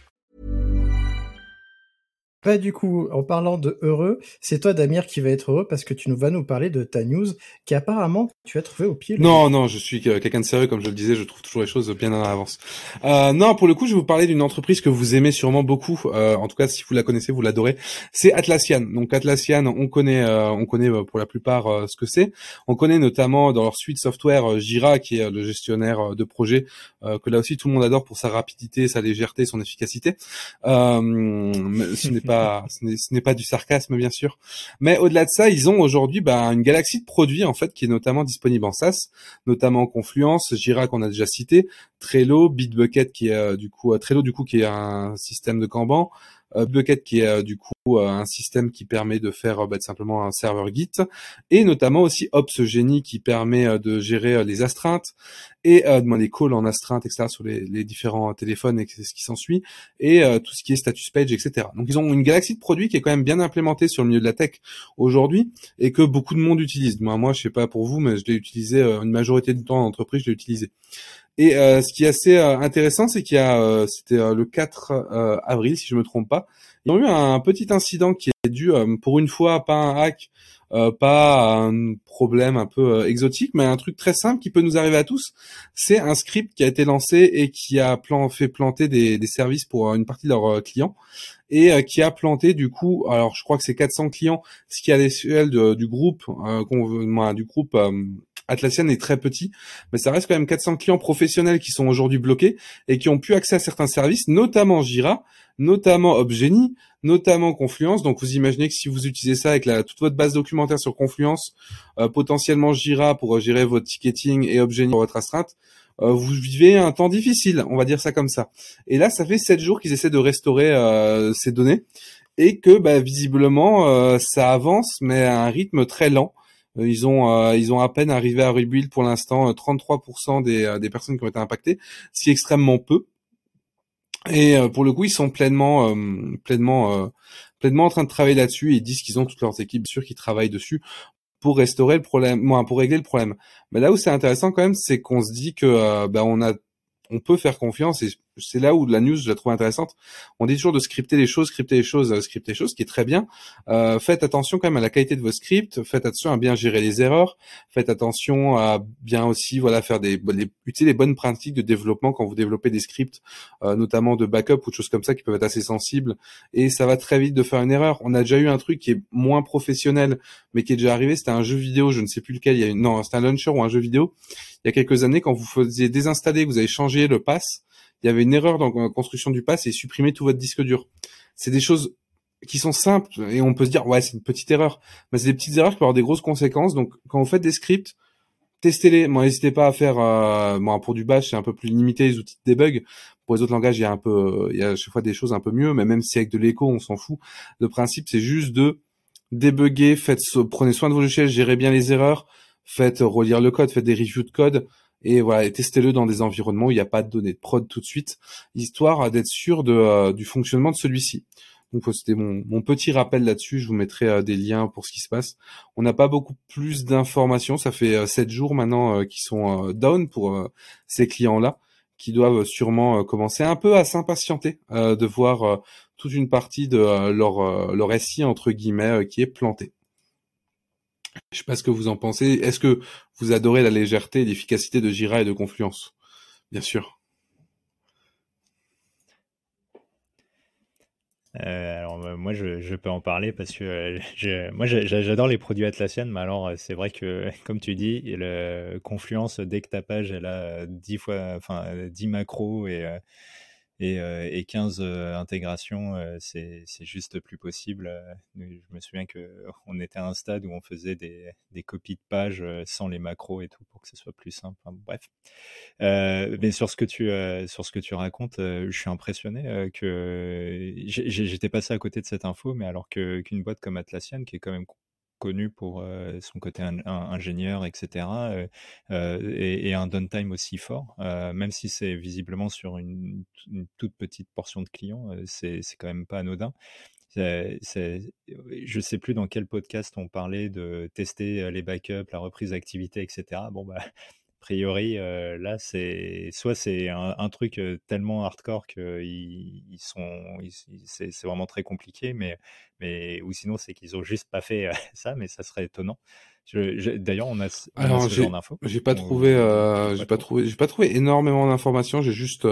Bah, du coup, en parlant de heureux, c'est toi, Damir, qui va être heureux parce que tu nous vas nous parler de ta news qui apparemment tu as trouvé au pied. Non, non, je suis quelqu'un de sérieux, comme je le disais, je trouve toujours les choses bien en avance. Euh, non, pour le coup, je vais vous parler d'une entreprise que vous aimez sûrement beaucoup. Euh, en tout cas, si vous la connaissez, vous l'adorez. C'est Atlassian. Donc Atlassian, on connaît, euh, on connaît euh, pour la plupart euh, ce que c'est. On connaît notamment dans leur suite software euh, Jira, qui est le gestionnaire de projet, euh, que là aussi tout le monde adore pour sa rapidité, sa légèreté, son efficacité. Euh, mais ce n'est pas, ce n'est- ce n'est pas du sarcasme, bien sûr. Mais au-delà de ça, ils ont aujourd'hui bah, une galaxie de produits en fait qui est notamment disponible en SaaS, notamment Confluence, Jira qu'on a déjà cité, Trello, Bitbucket qui est euh, du coup euh, Trello du coup qui est un système de Kanban, euh, Bitbucket qui est euh, du coup euh, un système qui permet de faire bah, simplement un serveur Git et notamment aussi Ops Genie qui permet de gérer les astreintes et de- les calls en astreinte etc sur les, les différents téléphones et ce qui s'ensuit et tout ce qui est status page etc. Donc ils ont une galaxie de produits qui est quand même bien implémentée sur le milieu de la tech aujourd'hui et que beaucoup de monde utilise. Moi, moi, je sais pas pour vous, mais je l'ai utilisé une majorité du temps en entreprise, je l'ai utilisé. Et euh, ce qui est assez euh, intéressant, c'est qu'il y a, euh, c'était le 4 euh, avril, si je me trompe pas, ils ont eu un petit incident qui est dû, pour une fois, pas un hack, euh, pas un problème un peu exotique, mais un truc très simple qui peut nous arriver à tous. C'est un script qui a été lancé et qui a plan fait planter des, des services pour une partie de leurs clients et qui a planté du coup, alors je crois que c'est 400 clients, ce qui à l'échelle du groupe, du groupe Atlassian est très petit, mais ça reste quand même 400 clients professionnels qui sont aujourd'hui bloqués et qui ont pu accès à certains services, notamment Jira, notamment Obgeny, notamment Confluence. Donc vous imaginez que si vous utilisez ça avec toute votre base documentaire sur Confluence, euh, potentiellement Jira pour euh, gérer votre ticketing et Obgeny pour votre astreinte, euh, vous vivez un temps difficile, on va dire ça comme ça. Et là, ça fait sept jours qu'ils essaient de restaurer ces données et que bah, visiblement ça avance, mais à un rythme très lent. Euh, Ils ont euh, ils ont à peine arrivé à rebuild pour l'instant euh, 33% des euh, des personnes qui ont été impactées, ce extrêmement peu. Et pour le coup, ils sont pleinement euh, pleinement euh, pleinement en train de travailler là-dessus ils disent qu'ils ont toutes leurs équipes sûres qui travaillent dessus pour restaurer le problème, moi pour régler le problème. Mais là où c'est intéressant quand même, c'est qu'on se dit que euh, bah, on a on peut faire confiance et c'est là où la news je la trouve intéressante. On dit toujours de scripter les choses, scripter les choses, euh, scripter les choses, ce qui est très bien. Euh, faites attention quand même à la qualité de vos scripts, faites attention à bien gérer les erreurs, faites attention à bien aussi voilà faire des les, utiliser les bonnes pratiques de développement quand vous développez des scripts, euh, notamment de backup ou de choses comme ça qui peuvent être assez sensibles. Et ça va très vite de faire une erreur. On a déjà eu un truc qui est moins professionnel, mais qui est déjà arrivé. C'était un jeu vidéo, je ne sais plus lequel. Il y a une... non, c'était un launcher ou un jeu vidéo. Il y a quelques années, quand vous faisiez désinstaller, vous avez changé le pass il y avait une erreur dans la construction du pass et supprimer tout votre disque dur. C'est des choses qui sont simples et on peut se dire ouais c'est une petite erreur, mais c'est des petites erreurs qui peuvent avoir des grosses conséquences. Donc quand vous faites des scripts, testez-les. Moi n'hésitez pas à faire. Euh, pour du bash c'est un peu plus limité les outils de debug. Pour les autres langages il y a un peu, il y a chaque fois des choses un peu mieux, mais même si avec de l'écho on s'en fout. Le principe c'est juste de débugger, faites, prenez soin de vos logiciels, gérez bien les erreurs, faites relire le code, faites des reviews de code et voilà, et testez-le dans des environnements où il n'y a pas de données de prod tout de suite, histoire d'être sûr euh, du fonctionnement de celui-ci. Donc c'était mon, petit rappel là-dessus. Je vous mettrai euh, des liens pour ce qui se passe. On n'a pas beaucoup plus d'informations. Ça fait euh, sept jours maintenant euh, qui sont euh, down pour euh, ces clients-là, qui doivent sûrement euh, commencer un peu à s'impatienter euh, de voir euh, toute une partie de euh, leur euh, leur SI entre guillemets euh, qui est planté. Je sais pas ce que vous en pensez. Est-ce que vous adorez la légèreté et l'efficacité de Jira et de Confluence? Bien sûr. Euh, alors euh, moi je, peux en parler parce que euh, moi j'adore les produits Atlassian, mais alors euh, c'est vrai que comme tu dis, le Confluence dès que ta page elle a 10 fois, enfin euh, 10 macros et et, euh, et 15 euh, intégrations, euh, c'est juste plus possible. Je me souviens que on était à un stade où on faisait des, copies de pages sans les macros et tout pour que ce soit plus simple. Enfin, bref. Mais sur ce que tu sur ce que tu racontes, je suis impressionné que j'étais passé à côté de cette info, mais alors qu'une boîte comme Atlassian, qui est quand même connu pour son côté ingénieur, etc. Et, un downtime aussi fort, même si c'est visiblement sur une, toute petite portion de clients, c'est quand même pas anodin. Je je sais plus dans quel podcast on parlait de tester les backups, la reprise d'activité, etc. Bon, bah, priori, euh, là, c'est soit c'est un, truc tellement hardcore que ils, sont, c'est vraiment très compliqué, mais, mais ou sinon c'est qu'ils ont juste pas fait euh, ça, mais ça serait étonnant. D'ailleurs, on a, Alors, ce genre d'infos. J'ai pas trouvé, j'ai pas trouvé, j'ai pas trouvé énormément d'informations. J'ai juste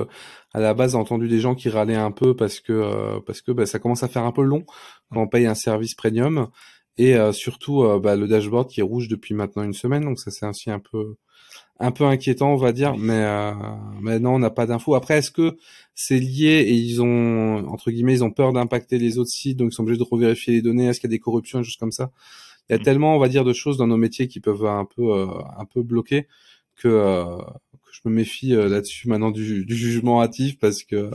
à la base entendu des gens qui râlaient un peu parce que parce que bah, ça commence à faire un peu long quand on paye un service premium et surtout bah, le dashboard qui est rouge depuis maintenant une semaine, donc ça c'est ainsi un peu un peu inquiétant, on va dire, mais euh, mais non, on n'a pas d'infos. Après, est-ce que c'est lié et ils ont entre guillemets, ils ont peur d'impacter les autres sites, donc ils sont obligés de revérifier les données? Est-ce qu'il y a des corruptions, juste comme ça? Il y a mm. tellement, on va dire, de choses dans nos métiers qui peuvent un peu euh, un peu bloquer que, euh, que je me méfie euh, là-dessus maintenant du, du jugement hâtif parce que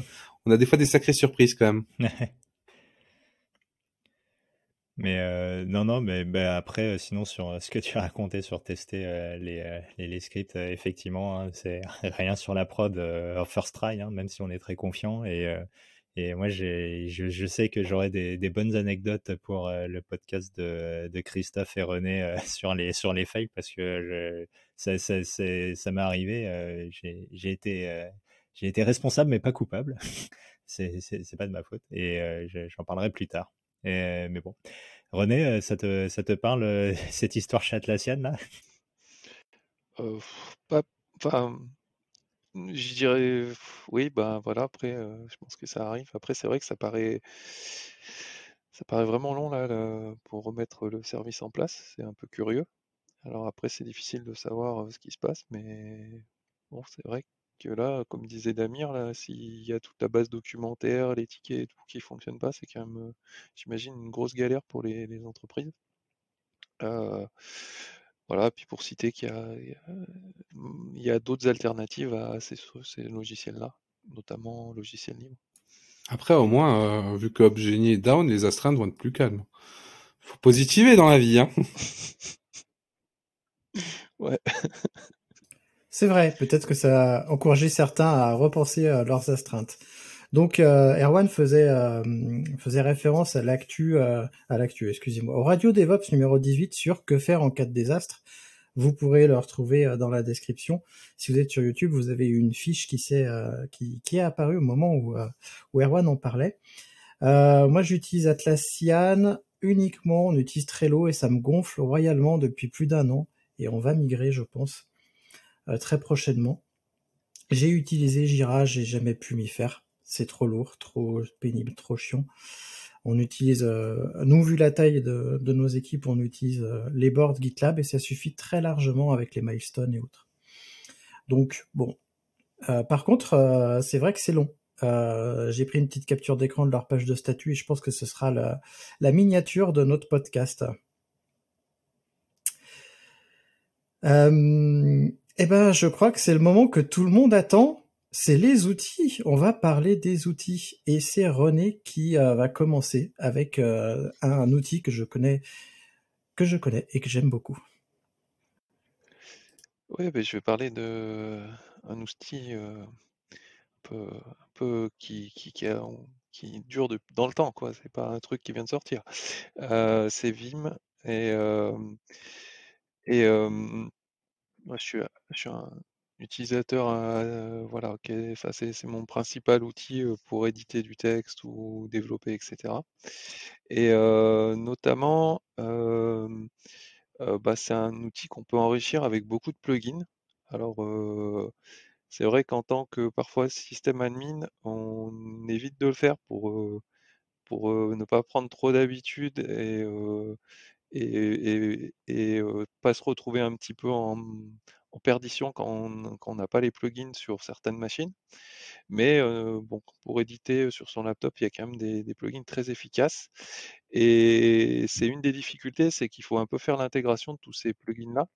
on a des fois des sacrées surprises quand même. Mais euh, non, non, mais bah, après, euh, sinon, sur euh, ce que tu raconté sur tester les, scripts, effectivement, hein, c'est rien sur la prod first try, hein, même si on est très confiant. Et, et moi, je, je, sais que j'aurai des, bonnes anecdotes pour le podcast de, de, Christophe et René sur, les, sur les fails, parce que je, ça, ça, ça m'est arrivé. J'ai été, j'ai été responsable, mais pas coupable. c'est pas de ma faute. Et j'en parlerai plus tard. Et, mais bon. René, euh, ça te, ça te parle euh, cette histoire chatlassienne là? Euh, je dirais oui, ben voilà, après, je pense que ça arrive. Après, c'est vrai que ça paraît, ça paraît vraiment long là, pour remettre le service en place. C'est un peu curieux. Alors après, c'est difficile de savoir ce qui se passe, mais bon, c'est vrai que là, comme disait Damir, là, s'il y a toute la base documentaire, les tickets et tout qui fonctionne pas, c'est quand même, j'imagine, une grosse galère pour les, entreprises. voilà, puis pour citer qu'il y a, d'autres alternatives à ces, logiciels-là, notamment logiciels libres. Après, au moins, vu que Obgenie est down, les astreintes vont être plus calmes. Faut positiver dans la vie, hein. ouais. C'est vrai, peut-être que ça a encouragé certains à repenser à leurs astreintes. Donc euh, Erwan faisait euh, faisait référence à l'actu euh, à l'actu, excusez-moi, au Radio DevOps numéro 18 sur que faire en cas de désastre. Vous pourrez le retrouver dans la description. Si vous êtes sur YouTube, vous avez une fiche qui s'est qui, qui est apparue au moment où où Erwan en parlait. moi, j'utilise Atlassian uniquement, on utilise Trello et ça me gonfle royalement depuis plus d'un an et on va migrer, je pense, euh, très prochainement. J'ai utilisé Jira, j'ai jamais pu m'y faire. C'est trop lourd, trop pénible, trop chiant. On utilise, euh, nous vu la taille de, nos équipes, on utilise euh, les boards GitLab et ça suffit très largement avec les milestones et autres. Donc bon, par contre, c'est vrai que c'est long. J'ai pris une petite capture d'écran de leur page de statut et je pense que ce sera la, la miniature de notre podcast. Euh, eh ben, je crois que c'est le moment que tout le monde attend. C'est les outils. On va parler des outils. Et c'est René qui euh, va commencer avec euh, un, outil que je connais, et que j'aime beaucoup. Oui, ben, je vais parler de un outil euh, un peu, qui, dure dans le temps, quoi. C'est pas un truc qui vient de sortir. c'est Vim et moi, je suis, un utilisateur, voilà, OK, c'est mon principal outil pour éditer du texte ou développer, etc. Et notamment, bah, c'est un outil qu'on peut enrichir avec beaucoup de plugins. Alors, c'est vrai qu'en tant que parfois système admin, on évite de le faire pour, pour ne pas prendre trop d'habitude et, et, et, pas se retrouver un petit peu en, perdition quand on n'a pas les plugins sur certaines machines. Mais bon, pour éditer sur son laptop, il y a quand même des, plugins très efficaces. Et c'est une des difficultés, c'est qu'il faut un peu faire l'intégration de tous ces plugins-là.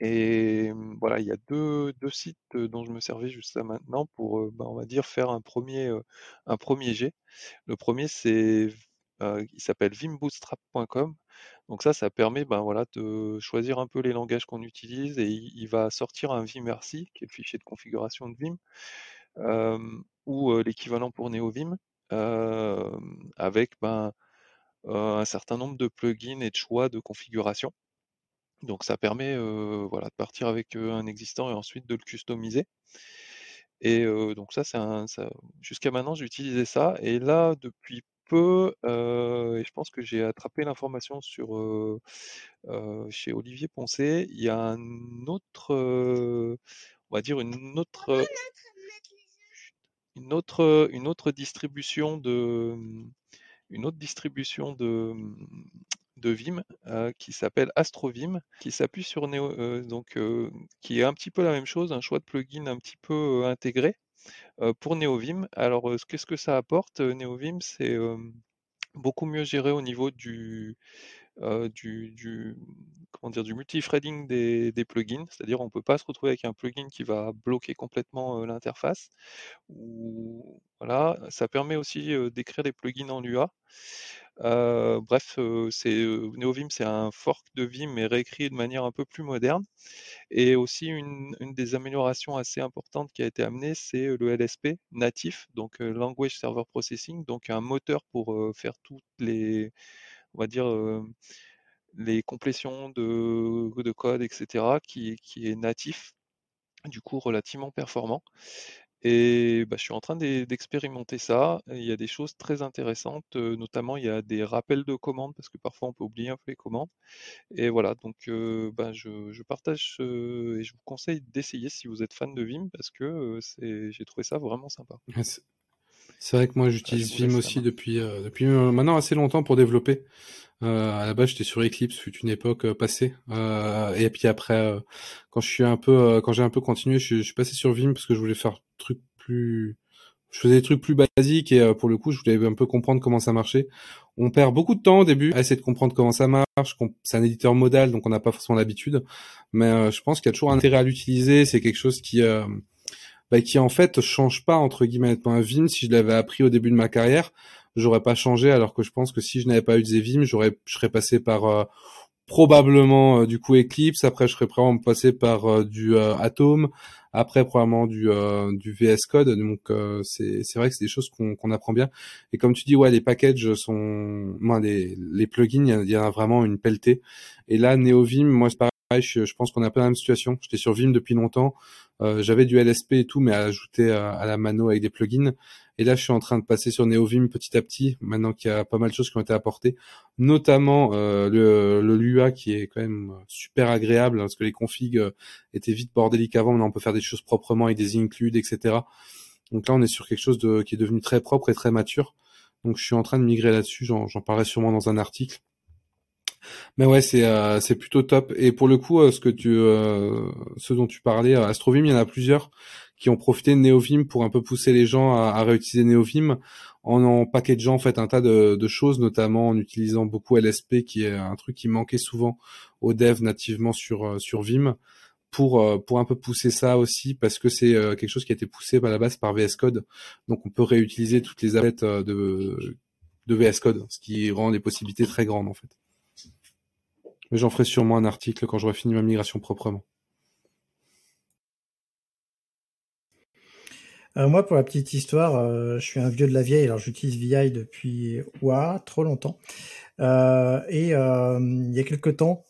Et mmh, voilà, il y a deux, deux, sites dont je me servais jusqu'à maintenant pour, bah, on va dire, faire un premier, un premier jet. Le premier, c'est, il s'appelle vimbootstrap.com Donc ça, ça permet ben, voilà, de choisir un peu les langages qu'on utilise et il, va sortir un vimrc, qui est le fichier de configuration de Vim, ou l'équivalent pour NeoVim, avec ben, un certain nombre de plugins et de choix de configuration. Donc ça permet voilà, de partir avec un existant et ensuite de le customiser. Et donc ça, c'est un, jusqu'à maintenant, j'ai utilisé ça. Et là, depuis peu, et je pense que j'ai attrapé l'information sur chez Olivier Poncé, il y a un autre, on va dire une autre, une autre, une autre distribution de, une autre distribution de, de Vim qui s'appelle AstroVim, qui s'appuie sur Neo, donc qui est un petit peu la même chose, un choix de plugin un petit peu intégré pour NeoVim. Alors qu'est-ce que ça apporte NeoVim, c'est beaucoup mieux géré au niveau du, du, comment dire, du multithreading des, des plugins, c'est-à-dire on ne peut pas se retrouver avec un plugin qui va bloquer complètement l'interface. Voilà, ça permet aussi d'écrire des plugins en Lua. Bref, NeoVim, c'est un fork de Vim mais réécrit de manière un peu plus moderne. Et aussi une, des améliorations assez importantes qui a été amenée, c'est le LSP natif, donc Language Server Processing, donc un moteur pour faire toutes les, on va dire, les complétions de, de, code, etc., qui est natif, du coup relativement performant. Et bah, je suis en train d'expérimenter ça. Il y a des choses très intéressantes, notamment il y a des rappels de commandes, parce que parfois on peut oublier un peu les commandes. Et voilà, donc bah, je, partage et je vous conseille d'essayer si vous êtes fan de Vim, parce que j'ai trouvé ça vraiment sympa. C'est vrai que moi j'utilise Vim aussi depuis, depuis maintenant assez longtemps pour développer. Euh, à la base, j'étais sur Eclipse, fut une époque euh, passée. Euh, et puis après, euh, quand je suis un peu, euh, quand j'ai un peu continué, je, je, suis passé sur Vim parce que je voulais faire trucs plus, je faisais des trucs plus basiques et pour le coup, je voulais un peu comprendre comment ça marchait. On perd beaucoup de temps au début à essayer de comprendre comment ça marche. C'est un éditeur modal, donc on n'a pas forcément l'habitude. Mais je pense qu'il y a toujours un intérêt à l'utiliser. C'est quelque chose qui bah, qui en fait change pas entre guillemets. Vim, si je l'avais appris au début de ma carrière, j'aurais pas changé alors que je pense que si je n'avais pas eu Vim, j'aurais je serais passé par euh, probablement euh, du coup Eclipse, après je serais probablement passé par euh, du Atom, après probablement du du VS Code. Donc c'est c'est vrai que c'est des choses qu'on qu'on apprend bien. Et comme tu dis ouais, les packages sont moi les les plugins, il y, a, vraiment une pelletée. Et là NeoVim, moi c'est je, pense qu'on a un peu la même situation. J'étais sur Vim depuis longtemps. Euh, j'avais du LSP et tout, mais à ajouter à, la mano avec des plugins. Et là, je suis en train de passer sur NeoVim petit à petit, maintenant qu'il y a pas mal de choses qui ont été apportées, notamment euh, le, le Lua qui est quand même super agréable, parce que les configs euh, étaient vite bordéliques avant, maintenant on peut faire des choses proprement avec des includes, etc. Donc là, on est sur quelque chose de, qui est devenu très propre et très mature. Donc je suis en train de migrer là-dessus, j'en parlerai sûrement dans un article. Mais ouais, c'est euh, c'est plutôt top. Et pour le coup, euh, ce que tu, euh, ce dont tu parlais, Astrovim, il y en a plusieurs qui ont profité de NeoVim pour un peu pousser les gens à, réutiliser NeoVim en en packageant en fait un tas de, de, choses, notamment en utilisant beaucoup LSP, qui est un truc qui manquait souvent aux devs nativement sur sur Vim, pour pour un peu pousser ça aussi parce que c'est quelque chose qui a été poussé à la base par VS Code, donc on peut réutiliser toutes les assets de de VS Code, ce qui rend les possibilités très grandes en fait. Mais j'en ferai sûrement un article quand j'aurai fini ma migration proprement. Euh, moi, pour la petite histoire, euh, je suis un vieux de la vieille, alors j'utilise VI depuis trop longtemps. Euh, et il y a quelques temps,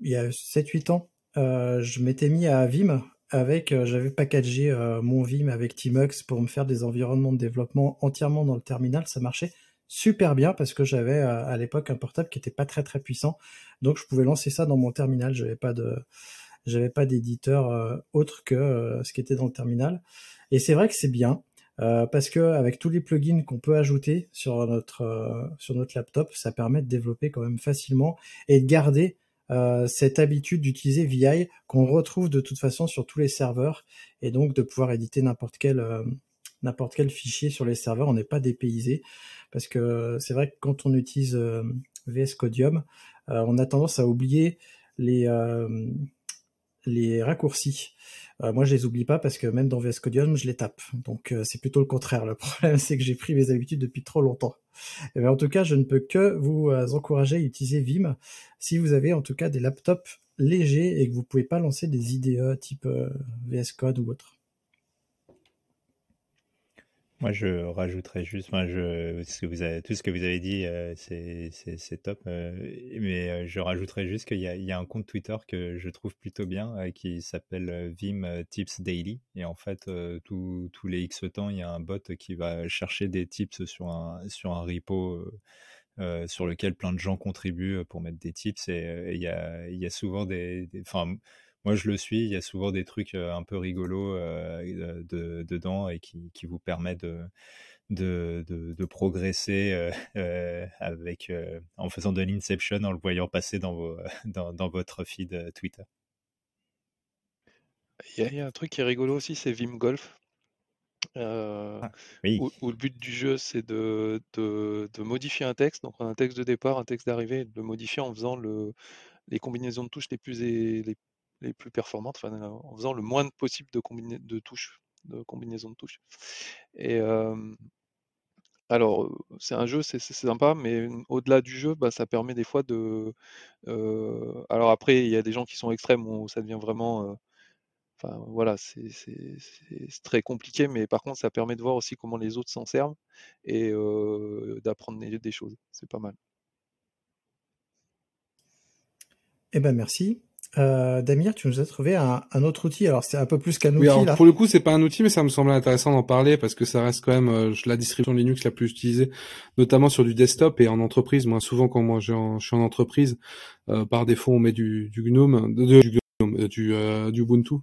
il y a 7-8 ans, je m'étais mis à Vim avec, j'avais packagé mon Vim avec Tmux pour me faire des environnements de développement entièrement dans le terminal, ça marchait super bien parce que j'avais euh, à l'époque un portable qui était pas très très puissant, donc je pouvais lancer ça dans mon terminal. J'avais pas de, j'avais pas d'éditeur euh, autre que euh, ce qui était dans le terminal. Et c'est vrai que c'est bien parce que avec tous les plugins qu'on peut ajouter sur notre sur notre laptop, ça permet de développer quand même facilement et de garder cette habitude d'utiliser VI qu'on retrouve de toute façon sur tous les serveurs et donc de pouvoir éditer n'importe quel n'importe quel fichier sur les serveurs, on n'est pas dépaysé parce que c'est vrai que quand on utilise euh, VS Codium, euh, on a tendance à oublier les, euh, raccourcis. Euh, moi, je les oublie pas parce que même dans VS Codium, je les tape. Donc, euh, c'est plutôt le contraire. Le problème, c'est que j'ai pris mes habitudes depuis trop longtemps. Et bien, en tout cas, je ne peux que vous euh, encourager à utiliser Vim si vous avez en tout cas des laptops légers et que vous pouvez pas lancer des IDE type VS Code ou autre. Moi, je rajouterais juste, tout ce que vous avez dit, euh, c'est, top. Euh, mais euh, je rajouterais juste qu'il y a, un compte Twitter que je trouve plutôt bien, qui s'appelle Vim Tips Daily. Et en fait, tous les X temps, il y a un bot qui va chercher des tips sur un, sur un repo. sur lequel plein de gens contribuent pour mettre des tips et il y a, souvent des, enfin moi je le suis, il y a souvent des trucs un peu rigolos de, dedans et qui, qui vous permettent de, de, de, progresser avec, en faisant de l'inception, en le voyant passer dans, vos, dans, dans votre feed Twitter. Il y, a un truc qui est rigolo aussi, c'est Vim Golf. Ah, où, où, le but du jeu, c'est de, modifier un texte, donc un texte de départ, un texte d'arrivée, de le modifier en faisant le, les combinaisons de touches les plus, les, les plus performantes, en faisant le moins possible de, de touches, de combinaisons de touches. Et alors, c'est un jeu, c'est sympa, mais au-delà du jeu, bah, ça permet des fois de. alors après, il y a des gens qui sont extrêmes où ça devient vraiment. Voilà, c'est très compliqué, mais par contre, ça permet de voir aussi comment les autres s'en servent et d'apprendre des choses. C'est pas mal. Eh ben merci. Euh, Damir, tu nous as trouvé un, autre outil. Alors c'est un peu plus qu'un outil. Oui, pour le coup, c'est pas un outil, mais ça me semble intéressant d'en parler parce que ça reste quand même euh, la distribution Linux la plus utilisée, notamment sur du desktop et en entreprise. Moi, souvent quand moi je suis en entreprise, euh, par défaut, on met du, du GNOME, de, du du, euh, du Ubuntu.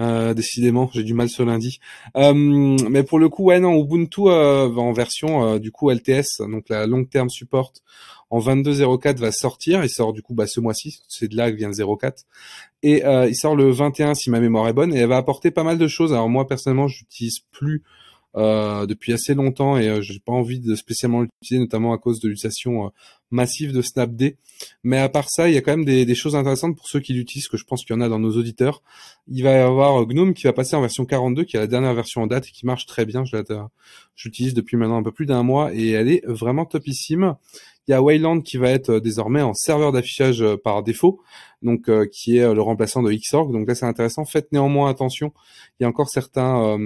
Euh, décidément, j'ai du mal ce lundi. mais pour le coup, ouais, non, Ubuntu en version du coup LTS, donc la long term support en 22.04 va sortir. Il sort du coup bah, ce mois-ci, c'est de là que vient le 04. Et il sort le 21 si ma mémoire est bonne et elle va apporter pas mal de choses. Alors moi personnellement, j'utilise plus euh, depuis assez longtemps et euh, j'ai pas envie de spécialement l'utiliser, notamment à cause de l'utilisation euh, massive de Snapd. Mais à part ça, il y a quand même des, des choses intéressantes pour ceux qui l'utilisent, que je pense qu'il y en a dans nos auditeurs. Il va y avoir Gnome qui va passer en version 42, qui est la dernière version en date et qui marche très bien. Je l'utilise depuis maintenant un peu plus d'un mois et elle est vraiment topissime. Il y a Wayland qui va être désormais en serveur d'affichage par défaut, donc qui est le remplaçant de Xorg. Donc là, c'est intéressant. Faites néanmoins attention. Il y a encore certains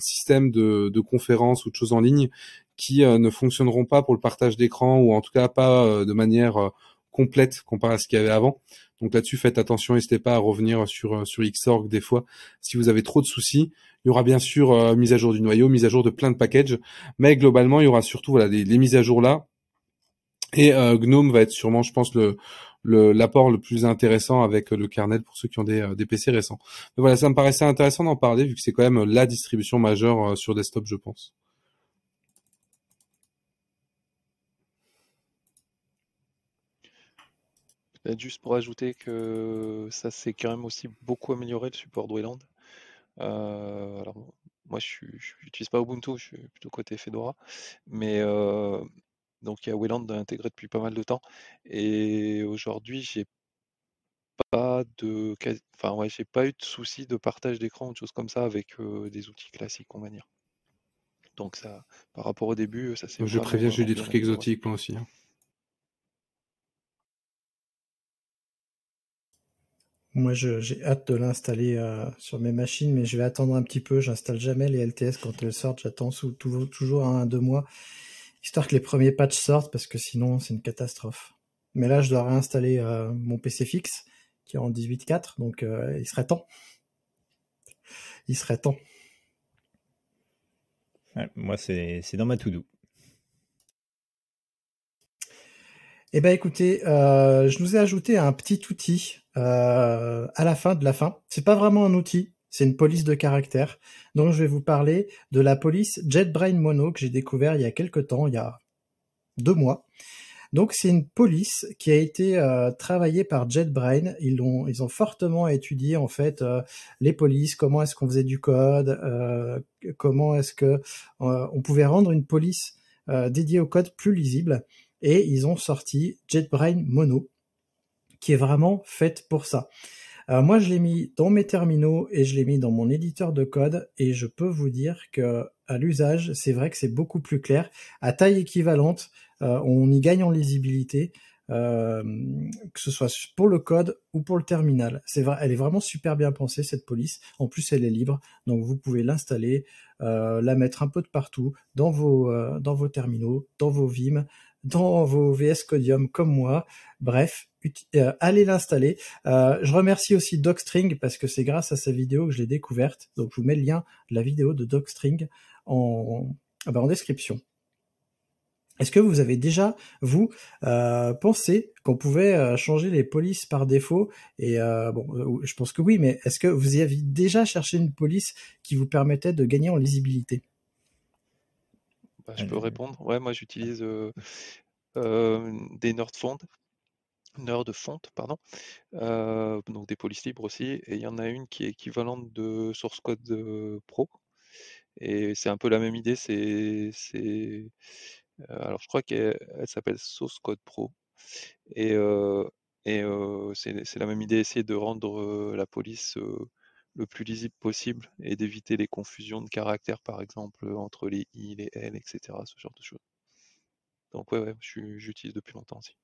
systèmes de, de conférences ou de choses en ligne qui ne fonctionneront pas pour le partage d'écran ou en tout cas pas de manière complète comparé à ce qu'il y avait avant. Donc là-dessus, faites attention, n'hésitez pas à revenir sur sur Xorg des fois si vous avez trop de soucis. Il y aura bien sûr mise à jour du noyau, mise à jour de plein de packages, mais globalement, il y aura surtout voilà les mises à jour là et euh, Gnome va être sûrement, je pense, l'apport le, plus intéressant avec le kernel pour ceux qui ont des, euh, PC récents. Mais voilà, ça me paraissait intéressant d'en parler vu que c'est quand même la distribution majeure euh, sur desktop, je pense. Juste pour ajouter que ça s'est quand même aussi beaucoup amélioré le support de Wayland. alors moi je n'utilise pas Ubuntu, je suis plutôt côté Fedora, mais donc il y a Wayland intégré depuis pas mal de temps. Et aujourd'hui, j'ai pas de enfin ouais, j'ai pas eu de soucis de partage d'écran ou de choses comme ça avec des outils classiques, on va dire. Donc ça, par rapport au début, ça c'est. Je préviens, j'ai eu des trucs exotiques moi aussi. Hein. Moi, j'ai hâte de l'installer sur mes machines, mais je vais attendre un petit peu. J'installe jamais les LTS quand elles sortent. J'attends toujours un, deux mois histoire que les premiers patchs sortent, parce que sinon c'est une catastrophe. Mais là, je dois réinstaller euh, mon PC fixe, qui est en 18.4, donc euh, il serait temps. Il serait temps. moi, c'est dans ma to-do. Eh ben écoutez, euh, je nous ai ajouté un petit outil à la fin de la fin. C'est pas vraiment un outil, c'est une police de caractère. Donc je vais vous parler de la police JetBrain Mono que j'ai découvert il y a quelques temps, il y a deux mois. Donc c'est une police qui a été euh, travaillée par JetBrain. Ils ont, ils ont fortement étudié en fait euh, les polices, comment est-ce qu'on faisait du code, euh, comment est-ce que on pouvait rendre une police dédiée au code plus lisible. Et ils ont sorti JetBrain Mono, qui est vraiment faite pour ça. Euh, moi, je l'ai mis dans mes terminaux et je l'ai mis dans mon éditeur de code et je peux vous dire que à l'usage, c'est vrai que c'est beaucoup plus clair. À taille équivalente, euh, on y gagne en lisibilité. Euh, que ce soit pour le code ou pour le terminal. C'est vrai, elle est vraiment super bien pensée cette police. En plus, elle est libre, donc vous pouvez l'installer, la mettre un peu de partout dans vos terminaux, dans vos Vim, dans vos VS Codium comme moi. Bref, euh, allez l'installer. Euh, je remercie aussi Docstring parce que c'est grâce à sa vidéo que je l'ai découverte. Donc je vous mets le lien de la vidéo de Docstring en, ah bah, description. Est-ce que vous avez déjà, vous, euh, pensé qu'on pouvait changer les polices par défaut? Et bon, je pense que oui, mais est-ce que vous y avez déjà cherché une police qui vous permettait de gagner en lisibilité? Bah, Je peux répondre. Ouais, moi j'utilise des Nerdfont, Nerd Font, pardon, donc des polices libres aussi, et il y en a une qui est équivalente de Source Code Pro, et c'est un peu la même idée, c'est alors je crois qu'elle s'appelle Source Code Pro. Et et c'est la même idée, essayer de rendre, la police, le plus lisible possible et d'éviter les confusions de caractères, par exemple, entre les i, les l et cetera, ce genre de choses. Donc ouais, ouais, j'utilise depuis longtemps aussi.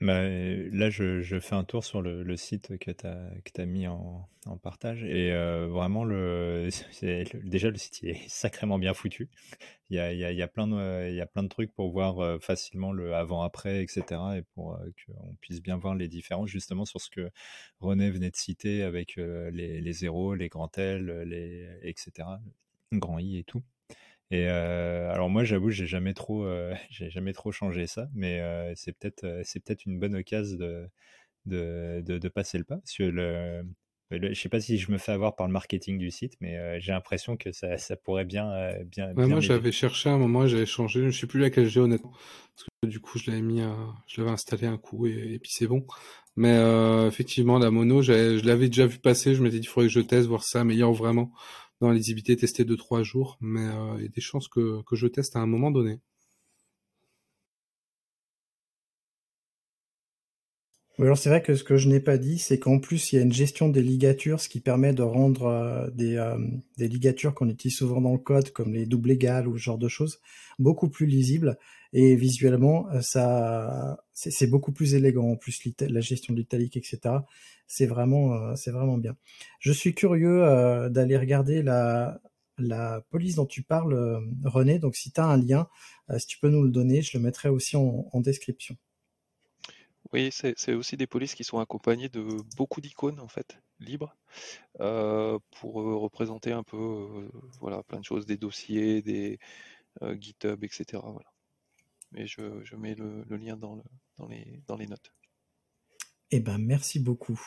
Bah, là, je, fais un tour sur le, site que tu as, mis en, partage et vraiment, déjà, le site est sacrément bien foutu. Il y a, plein de, trucs pour voir facilement le avant-après, etc. et pour qu'on puisse bien voir les différences justement sur ce que René venait de citer avec les, les zéros, les grands L, les, etc., grand I et tout. Et euh, alors moi, j'avoue, j'ai jamais trop, euh, j'ai jamais trop changé ça, mais euh, c'est peut-être, c'est peut-être une bonne occasion de, de, de, de passer le pas, parce que le, le- je sais pas si je me fais avoir par le marketing du site, mais j'ai l'impression que ça, ça pourrait bien, bien, Ouais, bien moi, j'avais cherché à un moment, j'avais changé, je sais plus laquelle j'ai honnêtement, parce que du coup, je l'avais mis, à... je l'avais installé un coup et, et puis c'est bon. Mais effectivement, la mono, je l'avais déjà vu passer, je m'étais dit, il faudrait que je teste, voir ça améliore vraiment dans la lisibilité, tester deux trois jours, mais euh, il y a des chances que, que je teste à un moment donné. Alors c'est vrai que ce que je n'ai pas dit, c'est qu'en plus il y a une gestion des ligatures, ce qui permet de rendre euh, des, euh, des ligatures qu'on utilise souvent dans le code, comme les doubles égales ou ce genre de choses, beaucoup plus lisibles et visuellement euh, ça c'est beaucoup plus élégant. En plus la gestion de l'italique, etc. C'est vraiment euh, c'est vraiment bien. Je suis curieux euh, d'aller regarder la la police dont tu parles, René. Donc si tu as un lien, si tu peux nous le donner, je le mettrai aussi en, description. Oui, c'est aussi des polices qui sont accompagnées de beaucoup d'icônes en fait, libres, pour représenter un peu, voilà, plein de choses, des dossiers, des GitHub, etc. Voilà. Mais je, mets le, le lien dans le, dans les, dans les notes. Eh ben, merci beaucoup.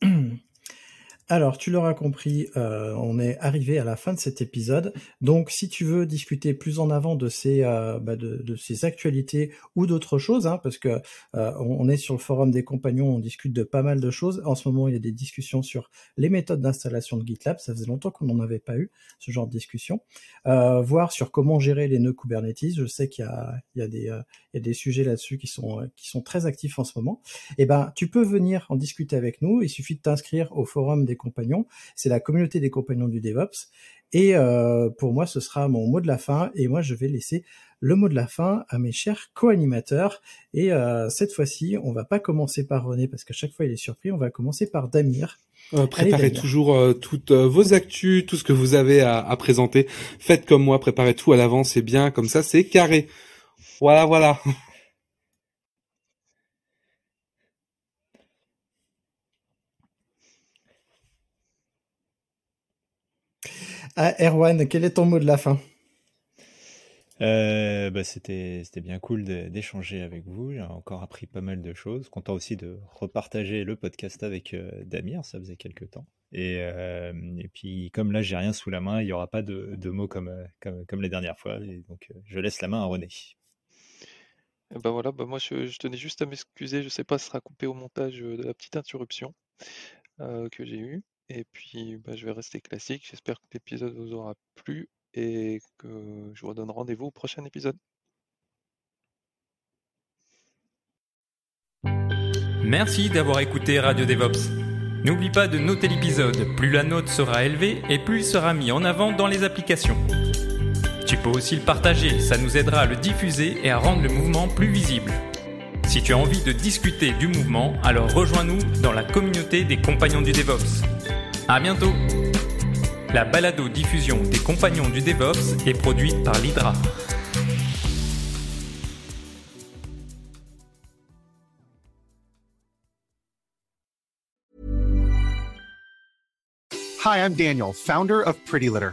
Alors, tu l'auras compris, euh, on est arrivé à la fin de cet épisode. Donc, si tu veux discuter plus en avant de ces, euh, bah, de, ces actualités ou d'autres choses, hein, parce que euh, on, est sur le forum des compagnons, on discute de pas mal de choses. En ce moment, il y a des discussions sur les méthodes d'installation de GitLab. Ça faisait longtemps qu'on n'en avait pas eu ce genre de discussion. Voir sur comment gérer les nœuds Kubernetes. Je sais qu'il y a, y a des, y a des sujets là-dessus qui sont, qui sont très actifs en ce moment. Eh ben, tu peux venir en discuter avec nous. Il suffit de t'inscrire au forum des compagnons. C'est la communauté des compagnons du DevOps. Et euh, pour moi, ce sera mon mot de la fin. Et moi, je vais laisser le mot de la fin à mes chers co-animateurs. Et euh, cette fois-ci, on va pas commencer par René parce qu'à chaque fois, il est surpris. On va commencer par Damir. Euh, préparez toujours euh, toutes euh, vos actus, tout ce que vous avez à, à présenter. Faites comme moi, préparez tout à l'avance, c'est bien, comme ça c'est carré. Voilà, voilà. Ah, Erwan, quel est ton mot de la fin? Euh, bah, c'était c'était bien cool d'échanger avec vous. J'ai encore appris pas mal de choses. Content aussi de repartager le podcast avec euh, Damir, ça faisait quelques temps. Et, euh, et puis comme là j'ai rien sous la main, il y aura pas de, de mots comme, comme comme les dernières fois. Et donc euh, je laisse la main à René. Et ben voilà, bah moi je, je tenais juste à m'excuser, je sais pas si ce sera coupé au montage de la petite interruption euh, que j'ai eue. Et puis bah, je vais rester classique. J'espère que l'épisode vous aura plu et que je vous redonne rendez-vous au prochain épisode. Merci d'avoir écouté Radio DevOps. N'oublie pas de noter l'épisode, plus la note sera élevée et plus il sera mis en avant dans les applications. Tu peux aussi le partager, ça nous aidera à le diffuser et à rendre le mouvement plus visible. Si tu as envie de discuter du mouvement, alors rejoins-nous dans la communauté des compagnons du DevOps. À bientôt! La balado-diffusion des compagnons du DevOps est produite par l'Hydra. Hi, I'm Daniel, founder of Pretty Litter.